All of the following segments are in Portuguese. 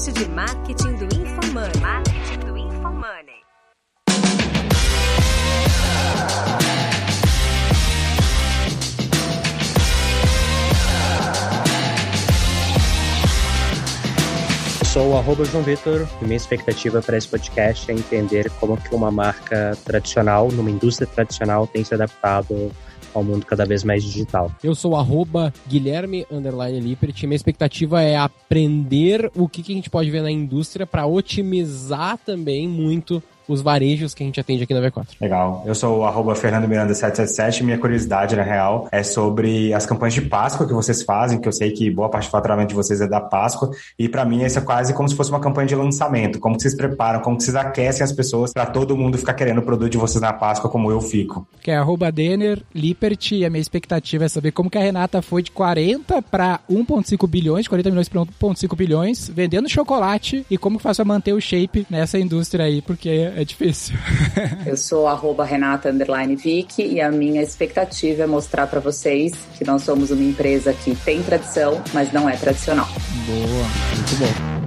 podcast de marketing do InfoMoney. Marketing do InfoMoney. sou o arroba João Vitor e minha expectativa para esse podcast é entender como que uma marca tradicional, numa indústria tradicional, tem se adaptado ao mundo cada vez mais digital. Eu sou arroba Guilherme Lippert. Minha expectativa é aprender o que, que a gente pode ver na indústria para otimizar também muito os varejos que a gente atende aqui na V4. Legal. Eu sou o arroba Fernando Miranda 777 minha curiosidade, na real, é sobre as campanhas de Páscoa que vocês fazem, que eu sei que boa parte do faturamento de vocês é da Páscoa, e para mim isso é quase como se fosse uma campanha de lançamento. Como que vocês preparam, como que vocês aquecem as pessoas para todo mundo ficar querendo o produto de vocês na Páscoa, como eu fico. Que é arroba Denner Lippert, e a minha expectativa é saber como que a Renata foi de 40 para 1.5 bilhões, 40 milhões para 1.5 bilhões, vendendo chocolate, e como que faz pra manter o shape nessa indústria aí, porque é difícil. Eu sou arroba Renata Vick e a minha expectativa é mostrar para vocês que nós somos uma empresa que tem tradição, mas não é tradicional. Boa, muito bom.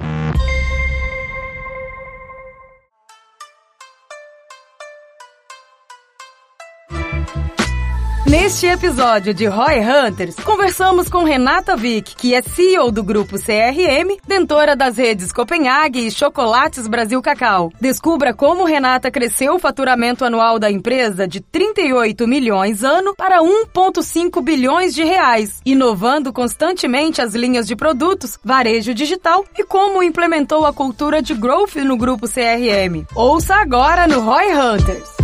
Neste episódio de Roy Hunters, conversamos com Renata Vick, que é CEO do grupo CRM, dentora das redes Copenhague e Chocolates Brasil Cacau. Descubra como Renata cresceu o faturamento anual da empresa de 38 milhões ano para 1,5 bilhões de reais, inovando constantemente as linhas de produtos, varejo digital e como implementou a cultura de growth no grupo CRM. Ouça agora no Roy Hunters.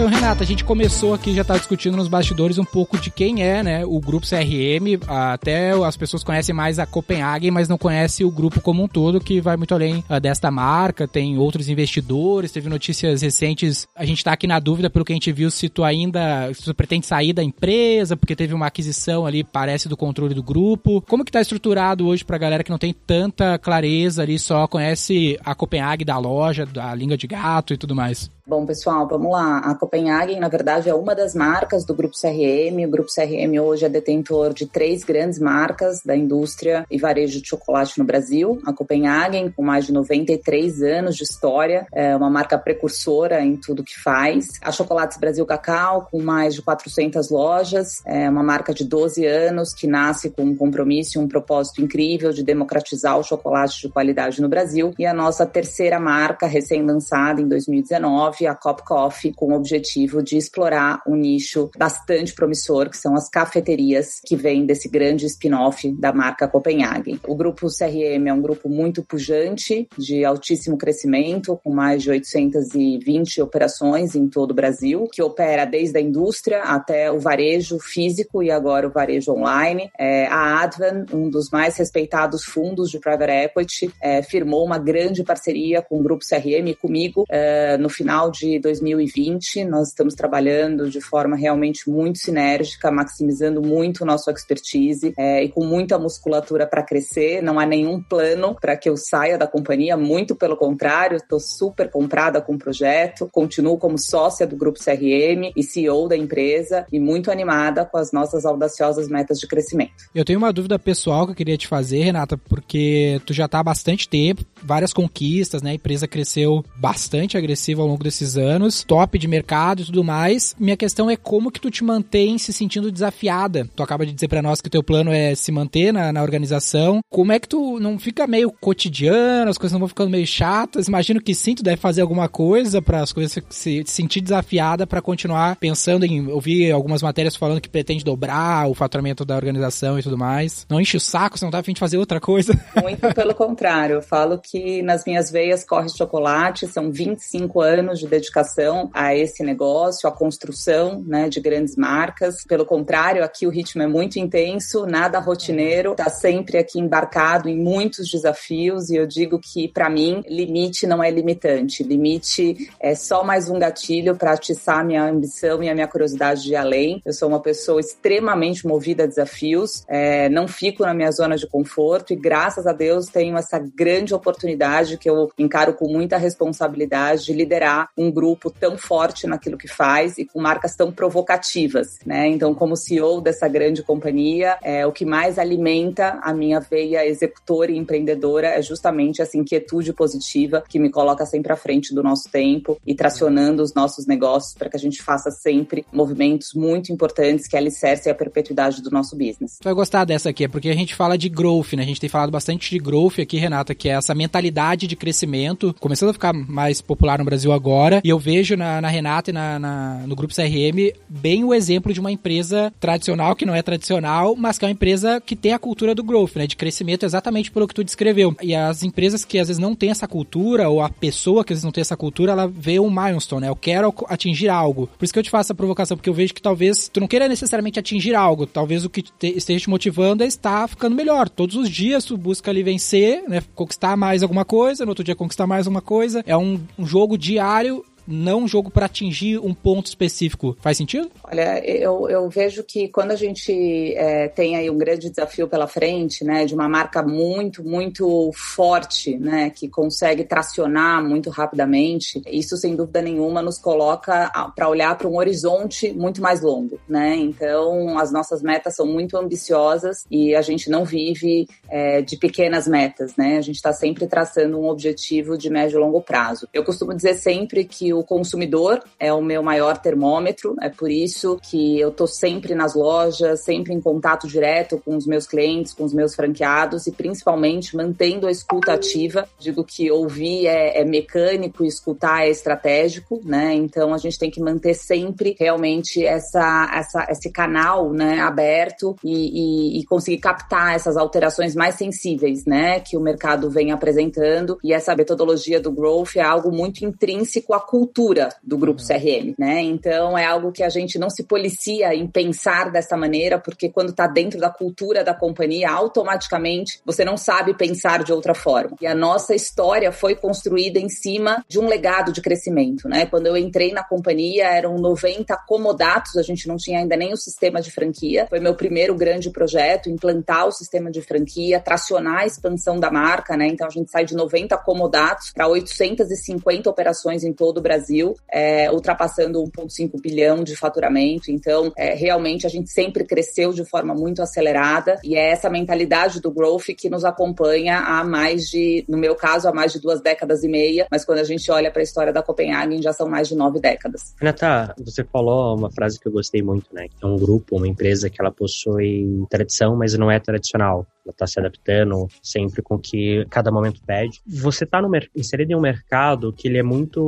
Então, Renata, a gente começou aqui, já tá discutindo nos bastidores um pouco de quem é, né, o grupo CRM. Até as pessoas conhecem mais a Copenhagen, mas não conhecem o grupo como um todo, que vai muito além uh, desta marca. Tem outros investidores, teve notícias recentes. A gente tá aqui na dúvida, pelo que a gente viu, se tu ainda se tu pretende sair da empresa, porque teve uma aquisição ali, parece, do controle do grupo. Como que tá estruturado hoje pra galera que não tem tanta clareza ali, só conhece a Copenhagen da loja, da língua de gato e tudo mais? Bom, pessoal, vamos lá. A Copenhagen, na verdade, é uma das marcas do Grupo CRM. O Grupo CRM hoje é detentor de três grandes marcas da indústria e varejo de chocolate no Brasil. A Copenhagen, com mais de 93 anos de história, é uma marca precursora em tudo que faz. A Chocolates Brasil Cacau, com mais de 400 lojas, é uma marca de 12 anos que nasce com um compromisso e um propósito incrível de democratizar o chocolate de qualidade no Brasil. E a nossa terceira marca, recém-lançada em 2019, a Cop Coffee com o objetivo de explorar um nicho bastante promissor, que são as cafeterias que vêm desse grande spin-off da marca Copenhagen. O grupo CRM é um grupo muito pujante, de altíssimo crescimento, com mais de 820 operações em todo o Brasil, que opera desde a indústria até o varejo físico e agora o varejo online. É, a Advan, um dos mais respeitados fundos de private equity, é, firmou uma grande parceria com o grupo CRM e comigo é, no final de 2020. Nós estamos trabalhando de forma realmente muito sinérgica, maximizando muito o nosso expertise é, e com muita musculatura para crescer. Não há nenhum plano para que eu saia da companhia, muito pelo contrário, estou super comprada com o projeto, continuo como sócia do Grupo CRM e CEO da empresa e muito animada com as nossas audaciosas metas de crescimento. Eu tenho uma dúvida pessoal que eu queria te fazer, Renata, porque tu já está há bastante tempo, várias conquistas, né? A empresa cresceu bastante agressiva ao longo desse esses anos, top de mercado e tudo mais. Minha questão é como que tu te mantém se sentindo desafiada. Tu acaba de dizer para nós que o teu plano é se manter na, na organização. Como é que tu não fica meio cotidiano, as coisas não vão ficando meio chatas? Imagino que sim, tu deve fazer alguma coisa para as coisas se, se sentir desafiada para continuar pensando em ouvir algumas matérias falando que pretende dobrar o faturamento da organização e tudo mais. Não enche o saco, você não tá afim de fazer outra coisa. Muito pelo contrário, eu falo que nas minhas veias corre chocolate, são 25 anos de dedicação a esse negócio, a construção né, de grandes marcas. Pelo contrário, aqui o ritmo é muito intenso, nada rotineiro, está sempre aqui embarcado em muitos desafios e eu digo que, para mim, limite não é limitante. Limite é só mais um gatilho para atiçar a minha ambição e a minha curiosidade de além. Eu sou uma pessoa extremamente movida a desafios, é, não fico na minha zona de conforto e, graças a Deus, tenho essa grande oportunidade que eu encaro com muita responsabilidade de liderar um grupo tão forte naquilo que faz e com marcas tão provocativas, né? Então, como CEO dessa grande companhia, é, o que mais alimenta a minha veia executora e empreendedora é justamente essa inquietude positiva que me coloca sempre à frente do nosso tempo e tracionando os nossos negócios para que a gente faça sempre movimentos muito importantes que alicercem a perpetuidade do nosso business. Vai gostar dessa aqui, é porque a gente fala de growth, né? A gente tem falado bastante de growth aqui, Renata, que é essa mentalidade de crescimento, começando a ficar mais popular no Brasil agora. E eu vejo na, na Renata e na, na, no grupo CRM bem o exemplo de uma empresa tradicional, que não é tradicional, mas que é uma empresa que tem a cultura do growth, né? De crescimento exatamente pelo que tu descreveu. E as empresas que às vezes não têm essa cultura, ou a pessoa que às vezes não tem essa cultura, ela vê um milestone, né? Eu quero atingir algo. Por isso que eu te faço essa provocação, porque eu vejo que talvez tu não queira necessariamente atingir algo. Talvez o que te, esteja te motivando é estar ficando melhor. Todos os dias tu busca ali vencer, né? Conquistar mais alguma coisa, no outro dia conquistar mais uma coisa. É um, um jogo diário não um jogo para atingir um ponto específico. Faz sentido? Olha, eu, eu vejo que quando a gente é, tem aí um grande desafio pela frente, né, de uma marca muito, muito forte, né, que consegue tracionar muito rapidamente, isso sem dúvida nenhuma nos coloca para olhar para um horizonte muito mais longo, né? Então, as nossas metas são muito ambiciosas e a gente não vive é, de pequenas metas, né? A gente está sempre traçando um objetivo de médio e longo prazo. Eu costumo dizer sempre que o o consumidor é o meu maior termômetro, é por isso que eu estou sempre nas lojas, sempre em contato direto com os meus clientes, com os meus franqueados e principalmente mantendo a escuta ativa. Digo que ouvir é, é mecânico escutar é estratégico, né? Então a gente tem que manter sempre realmente essa, essa, esse canal né, aberto e, e, e conseguir captar essas alterações mais sensíveis, né? Que o mercado vem apresentando e essa metodologia do growth é algo muito intrínseco à cultura cultura do grupo CRM, né? Então é algo que a gente não se policia em pensar dessa maneira, porque quando está dentro da cultura da companhia, automaticamente você não sabe pensar de outra forma. E a nossa história foi construída em cima de um legado de crescimento, né? Quando eu entrei na companhia, eram 90 comodatos, a gente não tinha ainda nem o sistema de franquia. Foi meu primeiro grande projeto, implantar o sistema de franquia, tracionar a expansão da marca, né? Então a gente sai de 90 comodatos para 850 operações em todo o Brasil Brasil, é, ultrapassando 1,5 bilhão de faturamento. Então, é, realmente, a gente sempre cresceu de forma muito acelerada e é essa mentalidade do growth que nos acompanha há mais de, no meu caso, há mais de duas décadas e meia, mas quando a gente olha para a história da Copenhagen, já são mais de nove décadas. Renata, você falou uma frase que eu gostei muito, né? É um grupo, uma empresa que ela possui tradição, mas não é tradicional ela está se adaptando sempre com o que cada momento pede. Você está inserido em um mercado que ele é muito.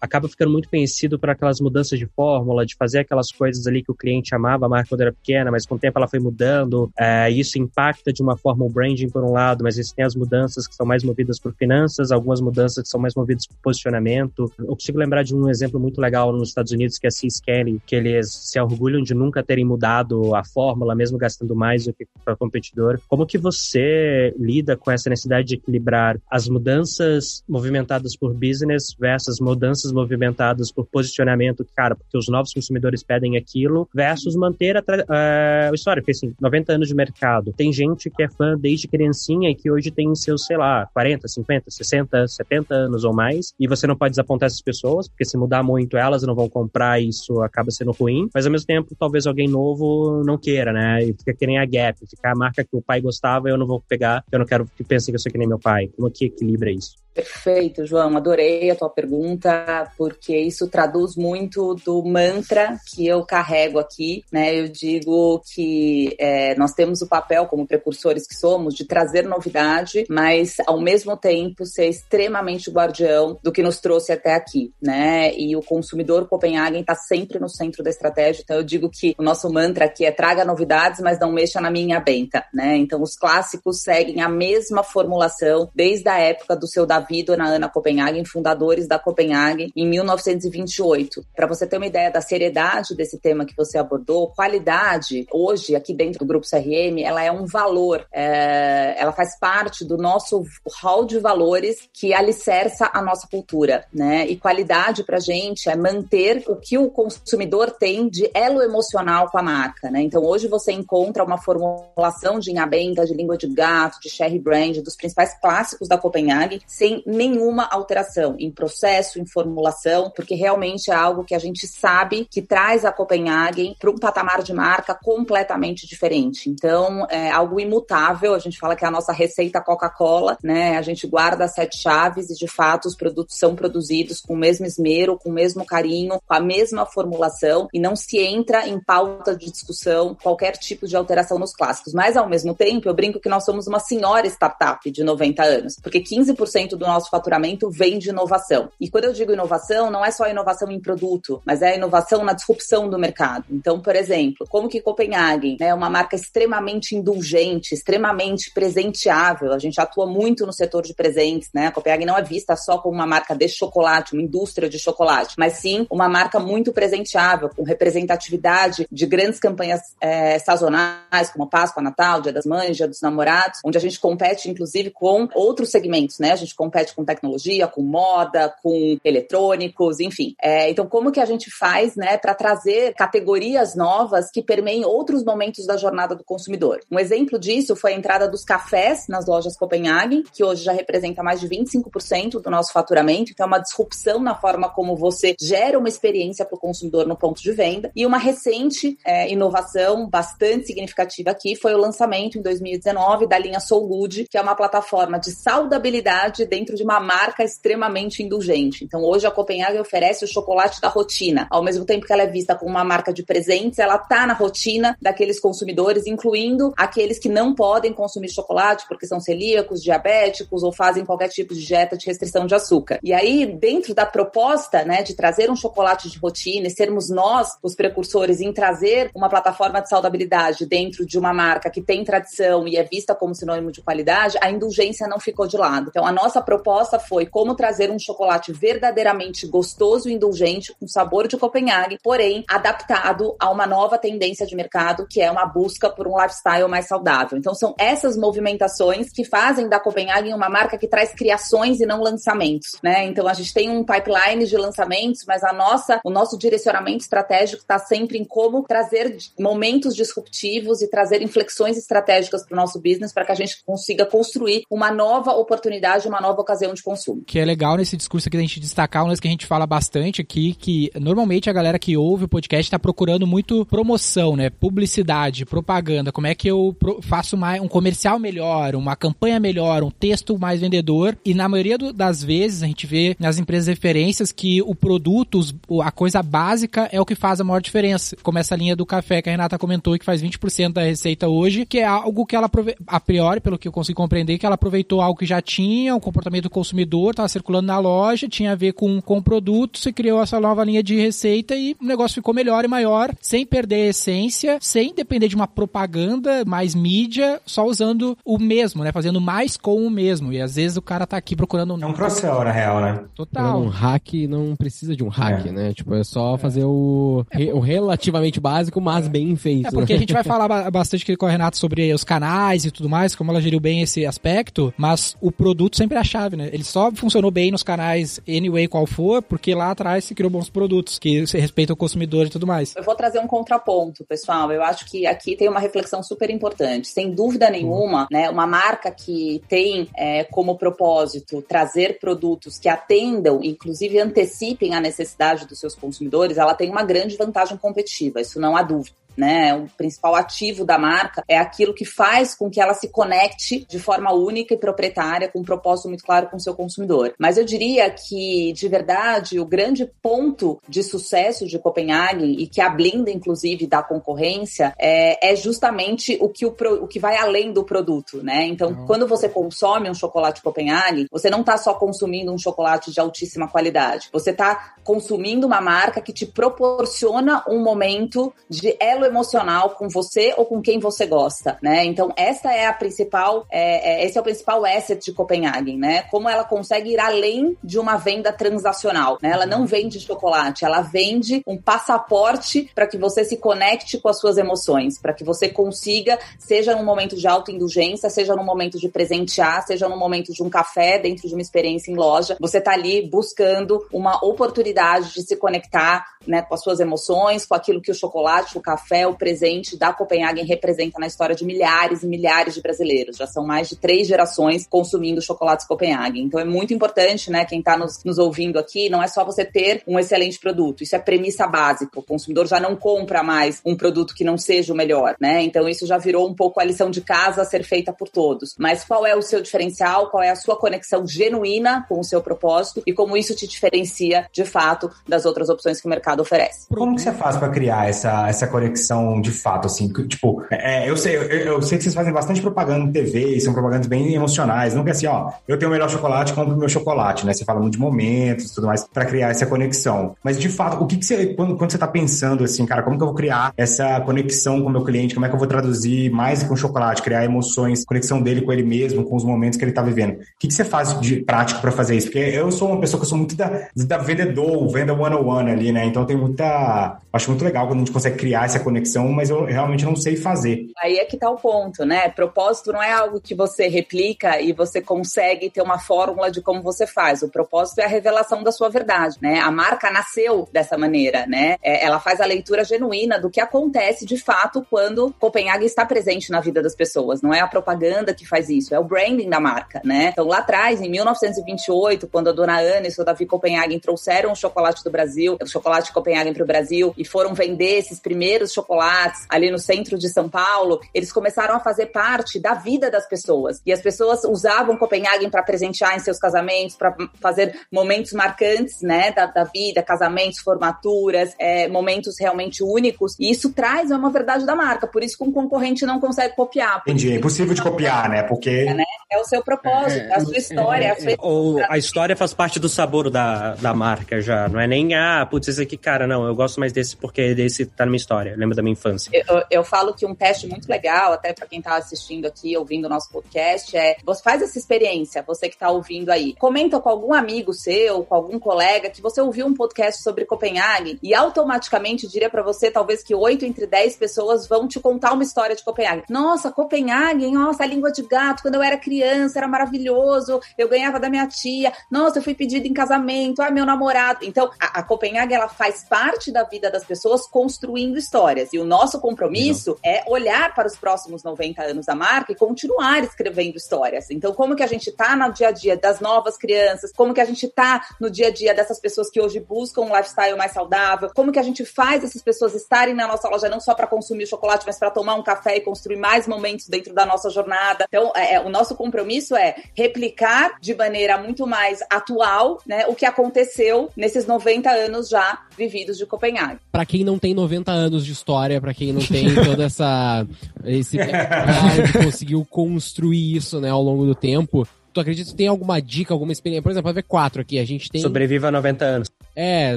Acaba ficando muito conhecido por aquelas mudanças de fórmula, de fazer aquelas coisas ali que o cliente amava, a marca quando era pequena, mas com o tempo ela foi mudando. É, isso impacta de uma forma o branding por um lado, mas você tem as mudanças que são mais movidas por finanças, algumas mudanças que são mais movidas por posicionamento. Eu consigo lembrar de um exemplo muito legal nos Estados Unidos, que é a C-Scanning, que eles se orgulham de nunca terem mudado a fórmula, mesmo gastando mais do que para competidor como que você lida com essa necessidade de equilibrar as mudanças movimentadas por business versus mudanças movimentadas por posicionamento, cara, porque os novos consumidores pedem aquilo, versus manter a, uh, história, porque assim, 90 anos de mercado. Tem gente que é fã desde criancinha e que hoje tem seus, sei lá, 40, 50, 60, 70 anos ou mais, e você não pode desapontar essas pessoas, porque se mudar muito elas não vão comprar e isso acaba sendo ruim, mas ao mesmo tempo talvez alguém novo não queira, né? E fica querendo a Gap, ficar a marca que o pai gostava, eu não vou pegar, eu não quero que pensem que eu sou que nem meu pai. Como que equilibra isso? Perfeito, João. Adorei a tua pergunta, porque isso traduz muito do mantra que eu carrego aqui. Né? Eu digo que é, nós temos o papel, como precursores que somos, de trazer novidade, mas ao mesmo tempo ser extremamente guardião do que nos trouxe até aqui. Né? E o consumidor Copenhagen está sempre no centro da estratégia. Então eu digo que o nosso mantra aqui é traga novidades, mas não mexa na minha benta. Né? Então os clássicos seguem a mesma formulação desde a época do seu Davi e Dona Ana Copenhagen, fundadores da Copenhagen, em 1928. Para você ter uma ideia da seriedade desse tema que você abordou, qualidade, hoje, aqui dentro do Grupo CRM, ela é um valor, é, ela faz parte do nosso hall de valores que alicerça a nossa cultura, né? E qualidade para gente é manter o que o consumidor tem de elo emocional com a marca, né? Então, hoje você encontra uma formulação de inhabenta, de língua de gato, de Sherry Brand, dos principais clássicos da Copenhagen, sem sem nenhuma alteração em processo, em formulação, porque realmente é algo que a gente sabe que traz a Copenhagen para um patamar de marca completamente diferente. Então, é algo imutável. A gente fala que é a nossa receita Coca-Cola, né? A gente guarda as sete chaves e, de fato, os produtos são produzidos com o mesmo esmero, com o mesmo carinho, com a mesma formulação e não se entra em pauta de discussão qualquer tipo de alteração nos clássicos. Mas, ao mesmo tempo, eu brinco que nós somos uma senhora startup de 90 anos, porque 15% do nosso faturamento vem de inovação. E quando eu digo inovação, não é só inovação em produto, mas é a inovação na disrupção do mercado. Então, por exemplo, como que Copenhagen é né, uma marca extremamente indulgente, extremamente presenteável. A gente atua muito no setor de presentes, né? A Copenhagen não é vista só como uma marca de chocolate, uma indústria de chocolate, mas sim uma marca muito presenteável, com representatividade de grandes campanhas é, sazonais, como Páscoa, Natal, Dia das Mães, Dia dos Namorados, onde a gente compete, inclusive, com outros segmentos, né? A gente compete com tecnologia, com moda, com eletrônicos, enfim. É, então, como que a gente faz, né, para trazer categorias novas que permeiem outros momentos da jornada do consumidor? Um exemplo disso foi a entrada dos cafés nas lojas Copenhagen, que hoje já representa mais de 25% do nosso faturamento. Então, é uma disrupção na forma como você gera uma experiência para o consumidor no ponto de venda. E uma recente é, inovação bastante significativa aqui foi o lançamento em 2019 da linha Soulude, que é uma plataforma de saudabilidade dentro de uma marca extremamente indulgente. Então, hoje a Copenhagen oferece o chocolate da rotina. Ao mesmo tempo que ela é vista como uma marca de presentes, ela está na rotina daqueles consumidores, incluindo aqueles que não podem consumir chocolate porque são celíacos, diabéticos ou fazem qualquer tipo de dieta de restrição de açúcar. E aí, dentro da proposta, né, de trazer um chocolate de rotina e sermos nós os precursores em trazer uma plataforma de saudabilidade dentro de uma marca que tem tradição e é vista como sinônimo de qualidade, a indulgência não ficou de lado. Então, a nossa proposta foi como trazer um chocolate verdadeiramente gostoso e indulgente, com sabor de Copenhague, porém adaptado a uma nova tendência de mercado, que é uma busca por um lifestyle mais saudável. Então, são essas movimentações que fazem da Copenhagen uma marca que traz criações e não lançamentos, né? Então, a gente tem um pipeline de lançamentos, mas a nossa, o nosso direcionamento estratégico está sempre em como trazer momentos disruptivos e trazer inflexões estratégicas para o nosso business para que a gente consiga construir uma nova oportunidade, uma nova ocasião de consumo. Que é legal nesse discurso aqui a gente destacar um lance que a gente fala bastante aqui, que normalmente a galera que ouve o podcast está procurando muito promoção, né? Publicidade, propaganda. Como é que eu faço mais um comercial melhor, uma campanha melhor, um texto mais vendedor. E na maioria do, das vezes a gente vê nas empresas referências que o produto, a coisa básica é o que faz a maior diferença. Como essa linha do café que a Renata comentou que faz 20% da receita hoje, que é algo que ela a priori, pelo que eu consigo compreender, que ela aproveitou algo que já tinha, o comportamento do consumidor, estava circulando na loja, tinha a ver com, com o produto, se criou essa nova linha de receita e o negócio ficou melhor e maior, sem perder a essência, sem depender de uma propaganda, mais mídia, só usando o mesmo, né? Fazendo mais com o mesmo. E às vezes o cara tá aqui procurando um. É um cross-sell, na real, né? Total. Um hack não precisa de um hack, é. né? Tipo, é só é. fazer o, é. o relativamente básico, mas é. bem feito. É porque a gente vai falar bastante com a Renata sobre os canais e tudo mais, como ela geriu bem esse aspecto, mas o produto sempre é a chave, né? Ele só funcionou bem nos canais anyway qual for, porque lá atrás se criou bons produtos que se respeitam o consumidor e tudo mais. Eu vou trazer um contraponto, pessoal. Eu acho que aqui tem uma reflexão super importante. Sem dúvida nenhuma, né, uma marca que tem é, como propósito trazer produtos que atendam, inclusive antecipem a necessidade dos seus consumidores, ela tem uma grande vantagem competitiva, isso não há dúvida né? O principal ativo da marca é aquilo que faz com que ela se conecte de forma única e proprietária, com um propósito muito claro com o seu consumidor. Mas eu diria que, de verdade, o grande ponto de sucesso de Copenhagen e que a blinda, inclusive, da concorrência é, é justamente o que, o, o que vai além do produto, né? Então, uhum. quando você consome um chocolate Copenhagen, você não está só consumindo um chocolate de altíssima qualidade, você está consumindo uma marca que te proporciona um momento de elo emocional com você ou com quem você gosta, né? Então, essa é a principal, é, é, esse é o principal asset de Copenhagen, né? Como ela consegue ir além de uma venda transacional, né? Ela não vende chocolate, ela vende um passaporte para que você se conecte com as suas emoções, para que você consiga, seja num momento de autoindulgência, seja num momento de presentear, seja num momento de um café dentro de uma experiência em loja, você tá ali buscando uma oportunidade de se conectar, né, com as suas emoções, com aquilo que o chocolate, o café papel presente da Copenhagen representa na história de milhares e milhares de brasileiros. Já são mais de três gerações consumindo chocolates Copenhagen. Então é muito importante, né, quem está nos, nos ouvindo aqui, não é só você ter um excelente produto. Isso é premissa básica. O consumidor já não compra mais um produto que não seja o melhor, né? Então isso já virou um pouco a lição de casa a ser feita por todos. Mas qual é o seu diferencial? Qual é a sua conexão genuína com o seu propósito e como isso te diferencia de fato das outras opções que o mercado oferece? Como que você faz para criar essa, essa conexão de fato, assim? Tipo, é, eu sei, eu, eu, sei que vocês fazem bastante propaganda em TV, são propagandas bem emocionais. Não que assim, ó, eu tenho o melhor chocolate, compro o meu chocolate, né? Você fala muito de momentos, tudo mais, para criar essa conexão. Mas de fato, o que, que você, quando, quando você tá pensando assim, cara, como que eu vou criar essa conexão com o meu cliente? Como é que eu vou traduzir mais que um chocolate, criar emoções, conexão dele com ele mesmo, com os momentos que ele tá vivendo? O que, que você faz de prático para fazer isso? Porque eu sou uma pessoa que eu sou muito da, da vendedor, venda one-on-one ali, né? Então tem muita. Acho muito legal quando a gente consegue criar essa conexão, mas eu realmente não sei fazer. Aí é que tá o ponto, né? Propósito não é algo que você replica e você consegue ter uma fórmula de como você faz. O propósito é a revelação da sua verdade, né? A marca nasceu dessa maneira, né? É, ela faz a leitura genuína do que acontece de fato quando Copenhague está presente na vida das pessoas. Não é a propaganda que faz isso, é o branding da marca, né? Então lá atrás, em 1928, quando a dona Ana e o Davi Copenhagen trouxeram o chocolate do Brasil, o chocolate de Copenhagen para o Brasil e foram vender esses primeiros chocolates ali no centro de São Paulo, eles começaram a fazer parte da vida das pessoas. E as pessoas usavam Copenhagen para presentear em seus casamentos, para fazer momentos marcantes, né, da, da vida, casamentos, formaturas, é, momentos realmente únicos. E isso traz uma verdade da marca. Por isso que um concorrente não consegue copiar. Entendi. É impossível de copiar, né? Porque é, né? é o seu propósito, é, é a sua história. É, a, sua... Ou a história faz parte do sabor da, da marca já. Não é nem, ah, putz, esse aqui, cara, não, eu gosto mais desse porque desse tá na minha história. Lembra da minha infância. Eu, eu falo que um teste muito legal, até para quem tá assistindo aqui, ouvindo o nosso podcast, é você faz essa experiência, você que tá ouvindo aí. Comenta com algum amigo seu, com algum colega, que você ouviu um podcast sobre Copenhague e automaticamente diria para você, talvez que 8 entre 10 pessoas vão te contar uma história de Copenhague. Nossa, Copenhague, nossa, a língua de gato, quando eu era criança, era maravilhoso, eu ganhava da minha tia, nossa, eu fui pedido em casamento, ah, meu namorado. Então, a, a Copenhague, ela faz parte da vida das pessoas construindo histórias. E o nosso compromisso é olhar para os próximos 90 anos da marca e continuar escrevendo histórias. Então, como que a gente tá no dia a dia das novas crianças, como que a gente tá no dia a dia dessas pessoas que hoje buscam um lifestyle mais saudável, como que a gente faz essas pessoas estarem na nossa loja não só para consumir chocolate, mas para tomar um café e construir mais momentos dentro da nossa jornada. Então, é, é, o nosso compromisso é replicar de maneira muito mais atual, né, o que aconteceu nesses 90 anos já vividos de Copenhague. Para quem não tem 90 anos de história, para quem não tem toda essa esse conseguiu construir isso, né, ao longo do tempo, tu acredita que tem alguma dica, alguma experiência? Por exemplo, a V4 aqui, a gente tem. Sobreviva a 90 anos. É,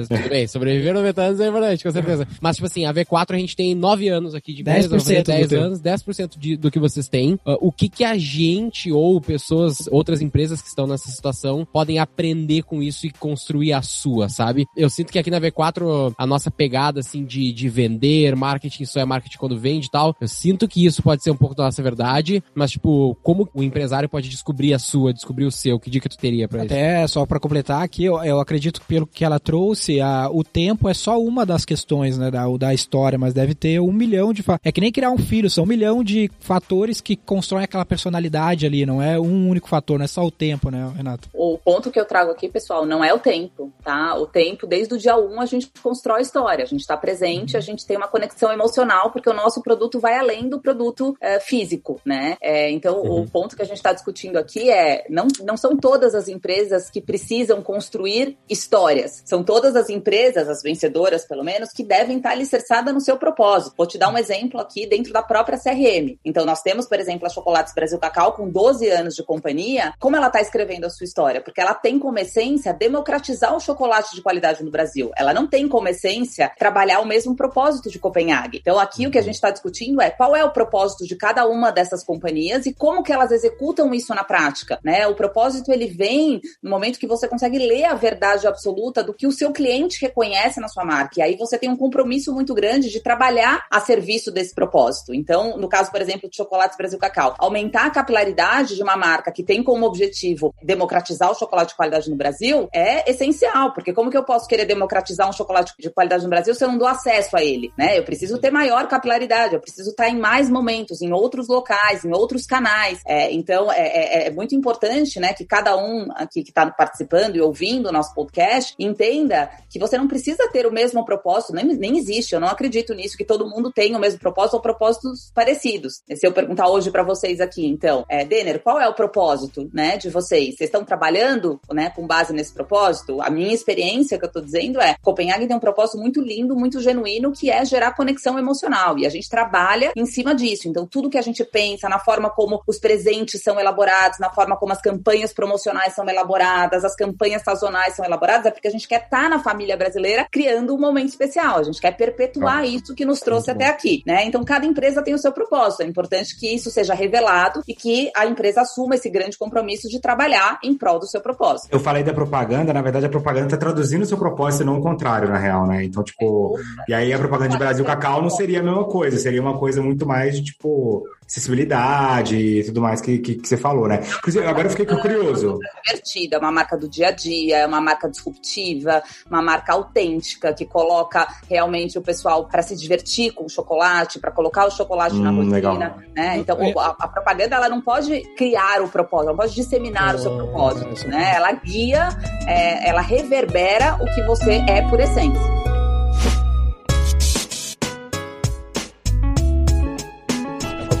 tudo bem, sobreviver 90 anos é importante, com certeza. Mas, tipo assim, a V4 a gente tem 9 anos aqui de empresa, 10%, 10 anos, 10% de, do que vocês têm. Uh, o que que a gente ou pessoas, outras empresas que estão nessa situação podem aprender com isso e construir a sua, sabe? Eu sinto que aqui na V4 a nossa pegada, assim, de, de vender, marketing só é marketing quando vende e tal, eu sinto que isso pode ser um pouco da nossa verdade, mas, tipo, como o empresário pode descobrir a sua, descobrir o seu? Que dica tu teria pra Até ele? Até só para completar aqui, eu, eu acredito que pelo que ela trouxe, a, o tempo é só uma das questões, né, da, da história, mas deve ter um milhão de... É que nem criar um filho, são um milhão de fatores que constroem aquela personalidade ali, não é um único fator, não é só o tempo, né, Renato? O ponto que eu trago aqui, pessoal, não é o tempo, tá? O tempo, desde o dia 1, a gente constrói história, a gente está presente, uhum. a gente tem uma conexão emocional, porque o nosso produto vai além do produto é, físico, né? É, então, uhum. o ponto que a gente está discutindo aqui é, não, não são todas as empresas que precisam construir histórias, são todas as empresas, as vencedoras pelo menos, que devem estar alicerçadas no seu propósito. Vou te dar um exemplo aqui dentro da própria CRM. Então, nós temos, por exemplo, a Chocolates Brasil Cacau com 12 anos de companhia. Como ela está escrevendo a sua história? Porque ela tem como essência democratizar o chocolate de qualidade no Brasil. Ela não tem como essência trabalhar o mesmo propósito de Copenhague. Então, aqui o que a gente está discutindo é qual é o propósito de cada uma dessas companhias e como que elas executam isso na prática, né? O propósito ele vem no momento que você consegue ler a verdade absoluta do que o seu cliente reconhece na sua marca. E aí você tem um compromisso muito grande de trabalhar a serviço desse propósito. Então, no caso, por exemplo, de Chocolates Brasil Cacau, aumentar a capilaridade de uma marca que tem como objetivo democratizar o chocolate de qualidade no Brasil é essencial, porque como que eu posso querer democratizar um chocolate de qualidade no Brasil se eu não dou acesso a ele, né? Eu preciso ter maior capilaridade, eu preciso estar em mais momentos, em outros locais, em outros canais. É, então, é, é, é, muito importante, né, que cada um aqui que está participando e ouvindo o nosso podcast entenda que você não precisa ter o mesmo propósito, nem, nem existe, eu não acredito nisso, que todo mundo tem o mesmo propósito ou propósitos parecidos. Se eu perguntar hoje para vocês aqui, então, é, Denner, qual é o propósito, né, de vocês? Vocês estão trabalhando, né, com base nesse propósito? A minha experiência que eu estou dizendo é, Copenhague tem um propósito muito lindo, muito genuíno, que é gerar conexão emocional, e a gente trabalha em cima disso. Então, tudo que a gente pensa, na forma como os presentes são elaborados, na forma como as campanhas promocionais são elaboradas, as campanhas sazonais são elaboradas, é porque a gente quer estar tá na família brasileira criando um momento especial. A gente quer perpetuar ah, isso que nos trouxe até aqui, né? Então, cada empresa tem o seu propósito. É importante que isso seja revelado e que a empresa assuma esse grande compromisso de trabalhar em prol do seu propósito. Eu falei da propaganda, na verdade, a propaganda está traduzindo o seu propósito não o contrário, na real, né? Então, tipo, e aí a propaganda de Brasil Cacau não seria a mesma coisa, seria uma coisa muito mais de, tipo, acessibilidade e tudo mais que, que, que, você falou, né? Inclusive, agora eu fiquei curioso. É divertida, é uma marca do dia a dia, é uma marca disruptiva, uma marca autêntica que coloca realmente o pessoal para se divertir com o chocolate, para colocar o chocolate hum, na rotina, legal. né? Então, a, a, propaganda ela não pode criar o propósito, ela não pode disseminar oh, o seu propósito, né? Ela guia, é, ela reverbera o que você é por essência.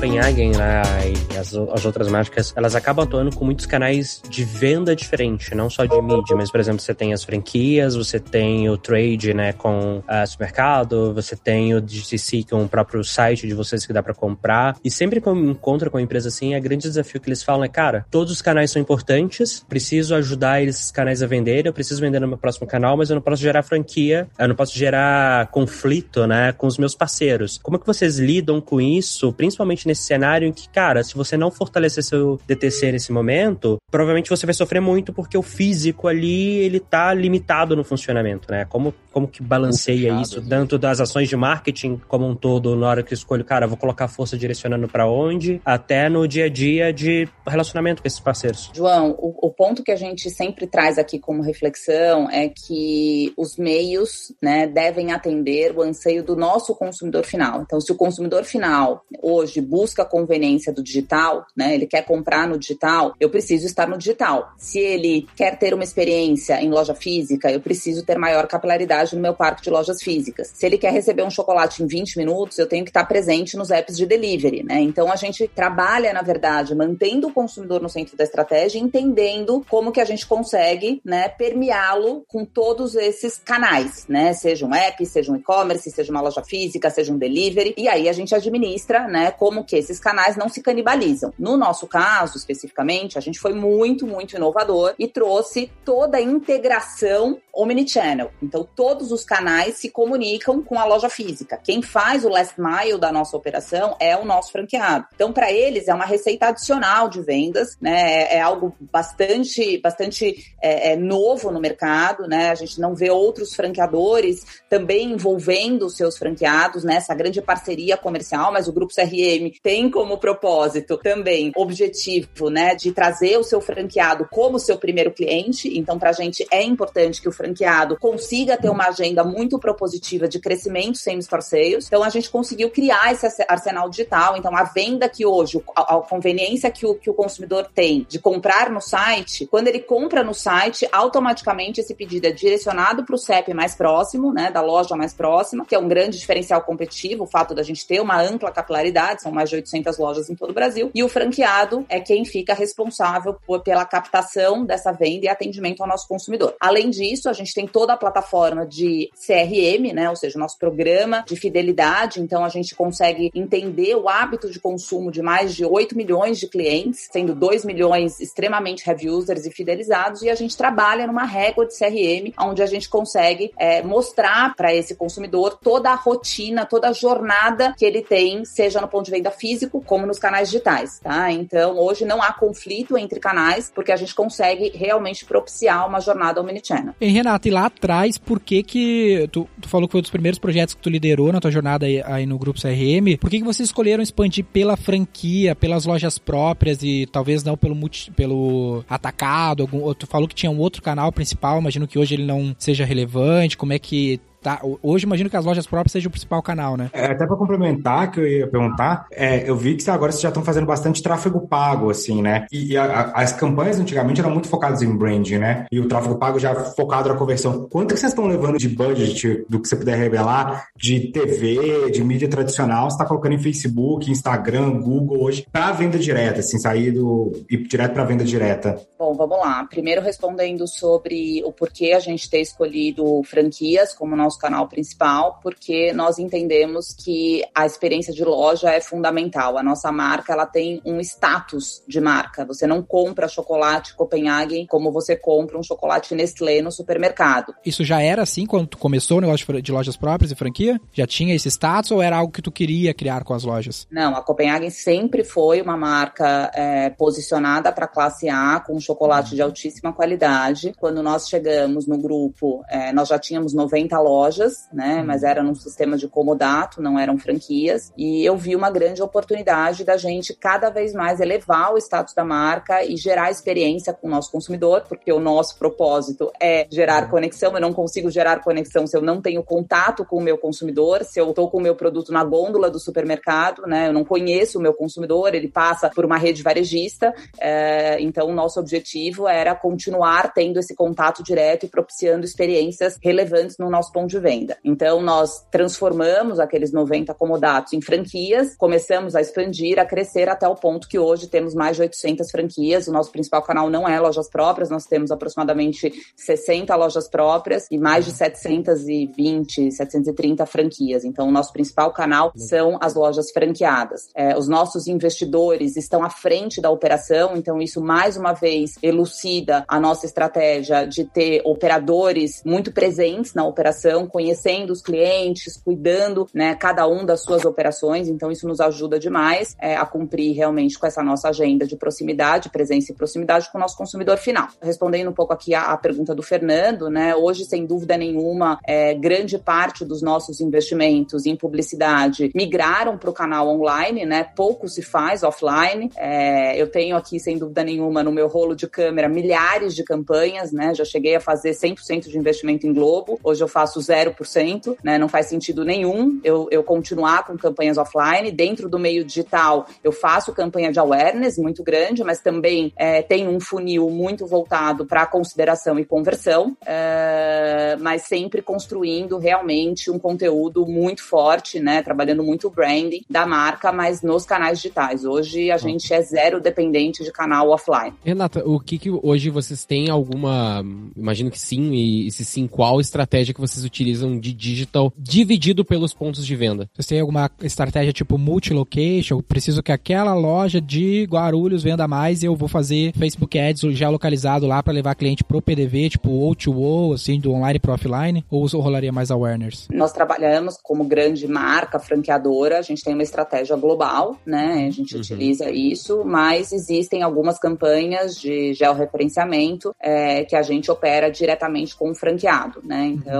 Copenhagen né, e as, as, outras marcas, elas acabam atuando com muitos canais de venda diferente, não só de mídia, mas, por exemplo, você tem as franquias, você tem o trade, né, com o supermercado, você tem o DTC, com o próprio site de vocês que dá para comprar. E sempre que eu me encontro com uma empresa assim, é grande desafio que eles falam é, cara, todos os canais são importantes, preciso ajudar esses canais a vender, eu preciso vender no meu próximo canal, mas eu não posso gerar franquia, eu não posso gerar conflito, né, com os meus parceiros. Como é que vocês lidam com isso, principalmente nesse cenário em que, cara, se você não fortalecer seu DTC nesse momento, provavelmente você vai sofrer muito porque o físico ali, ele tá limitado no funcionamento, né? Como, como que balanceia isso, né? tanto das ações de marketing como um todo, na hora que eu escolho, cara, vou colocar força direcionando para onde, até no dia a dia de relacionamento com esses parceiros. João, o, o ponto que a gente sempre traz aqui como reflexão é que os meios, né, devem atender o anseio do nosso consumidor final. Então, se o consumidor final hoje busca busca a conveniência do digital, né? Ele quer comprar no digital, eu preciso estar no digital. Se ele quer ter uma experiência em loja física, eu preciso ter maior capilaridade no meu parque de lojas físicas. Se ele quer receber um chocolate em 20 minutos, eu tenho que estar presente nos apps de delivery, né? Então a gente trabalha, na verdade, mantendo o consumidor no centro da estratégia, entendendo como que a gente consegue, né, permeá-lo com todos esses canais, né? Seja um app, seja um e-commerce, seja uma loja física, seja um delivery. E aí a gente administra, né, como que esses canais não se canibalizam. No nosso caso, especificamente, a gente foi muito, muito inovador e trouxe toda a integração omnichannel. Então, todos os canais se comunicam com a loja física. Quem faz o last mile da nossa operação é o nosso franqueado. Então, para eles, é uma receita adicional de vendas, né? É, é algo bastante, bastante é, é novo no mercado, né? A gente não vê outros franqueadores também envolvendo os seus franqueados nessa grande parceria comercial, mas o Grupo CRM tem como propósito também objetivo, né, de trazer o seu franqueado como seu primeiro cliente. Então, para a gente é importante que o franqueado consiga ter uma agenda muito propositiva de crescimento sem sales. Então, a gente conseguiu criar esse arsenal digital. Então, a venda que hoje, a, a conveniência que o, que o consumidor tem de comprar no site, quando ele compra no site, automaticamente esse pedido é direcionado para o CEP mais próximo, né, da loja mais próxima, que é um grande diferencial competitivo, o fato da gente ter uma ampla capilaridade, são de 800 lojas em todo o Brasil, e o franqueado é quem fica responsável por, pela captação dessa venda e atendimento ao nosso consumidor. Além disso, a gente tem toda a plataforma de CRM, né, ou seja, nosso programa de fidelidade, então a gente consegue entender o hábito de consumo de mais de 8 milhões de clientes, sendo 2 milhões extremamente heavy users e fidelizados, e a gente trabalha numa régua de CRM, onde a gente consegue é, mostrar para esse consumidor toda a rotina, toda a jornada que ele tem, seja no ponto de venda físico como nos canais digitais, tá? Então, hoje não há conflito entre canais, porque a gente consegue realmente propiciar uma jornada omnichannel. E Renata, e lá atrás, por que que tu, tu, falou que foi um dos primeiros projetos que tu liderou na tua jornada aí, aí no grupo CRM? Por que que vocês escolheram expandir pela franquia, pelas lojas próprias e talvez não pelo multi, pelo atacado? Algum, tu falou que tinha um outro canal principal, imagino que hoje ele não seja relevante. Como é que Tá, hoje imagino que as lojas próprias sejam o principal canal, né? É, até para complementar, que eu ia perguntar, é, eu vi que agora vocês já estão fazendo bastante tráfego pago, assim, né? E, e a, a, as campanhas antigamente eram muito focadas em branding, né? E o tráfego pago já focado na conversão. Quanto que vocês estão levando de budget, do que você puder revelar, de TV, de mídia tradicional, você está colocando em Facebook, Instagram, Google hoje, para venda direta, assim, sair do. ir direto para venda direta? Bom, vamos lá. Primeiro respondendo sobre o porquê a gente ter escolhido franquias como nosso nosso canal principal, porque nós entendemos que a experiência de loja é fundamental. A nossa marca, ela tem um status de marca. Você não compra chocolate Copenhagen como você compra um chocolate Nestlé no supermercado. Isso já era assim quando tu começou o negócio de lojas próprias e franquia? Já tinha esse status ou era algo que tu queria criar com as lojas? Não, a Copenhagen sempre foi uma marca é, posicionada para classe A, com chocolate de altíssima qualidade. Quando nós chegamos no grupo, é, nós já tínhamos 90 lojas lojas, né? Uhum. Mas era num sistema de comodato, não eram franquias. E eu vi uma grande oportunidade da gente cada vez mais elevar o status da marca e gerar experiência com o nosso consumidor, porque o nosso propósito é gerar conexão. Eu não consigo gerar conexão se eu não tenho contato com o meu consumidor, se eu estou com o meu produto na gôndola do supermercado, né? Eu não conheço o meu consumidor, ele passa por uma rede varejista. É, então, o nosso objetivo era continuar tendo esse contato direto e propiciando experiências relevantes no nosso ponto de venda. Então, nós transformamos aqueles 90 comodatos em franquias, começamos a expandir, a crescer até o ponto que hoje temos mais de 800 franquias. O nosso principal canal não é lojas próprias, nós temos aproximadamente 60 lojas próprias e mais de 720, 730 franquias. Então, o nosso principal canal são as lojas franqueadas. É, os nossos investidores estão à frente da operação, então isso mais uma vez elucida a nossa estratégia de ter operadores muito presentes na operação operação, conhecendo os clientes, cuidando, né, cada um das suas operações. Então, isso nos ajuda demais é, a cumprir realmente com essa nossa agenda de proximidade, presença e proximidade com o nosso consumidor final. Respondendo um pouco aqui a pergunta do Fernando, né, hoje, sem dúvida nenhuma, é, grande parte dos nossos investimentos em publicidade migraram para o canal online, né, pouco se faz offline. É, eu tenho aqui, sem dúvida nenhuma, no meu rolo de câmera, milhares de campanhas, né, já cheguei a fazer 100% de investimento em Globo, hoje eu faço 0%, né? Não faz sentido nenhum eu, eu continuar com campanhas offline. Dentro do meio digital, eu faço campanha de awareness muito grande, mas também é, tem um funil muito voltado para consideração e conversão, é, mas sempre construindo realmente um conteúdo muito forte, né? Trabalhando muito o branding da marca, mas nos canais digitais. Hoje a gente é zero dependente de canal offline. Renata, o que, que hoje vocês têm alguma, imagino que sim, e se sim, qual estratégia que vocês utilizam de digital dividido pelos pontos de venda. Você tem alguma estratégia tipo multi-location? Eu preciso que aquela loja de Guarulhos venda mais e eu vou fazer Facebook Ads já localizado lá para levar cliente pro PDV, tipo O2O, assim, do online pro offline? Ou rolaria mais awareness? Nós trabalhamos como grande marca franqueadora, a gente tem uma estratégia global, né? A gente uhum. utiliza isso, mas existem algumas campanhas de georreferenciamento é, que a gente opera diretamente com o franqueado, né? Uhum.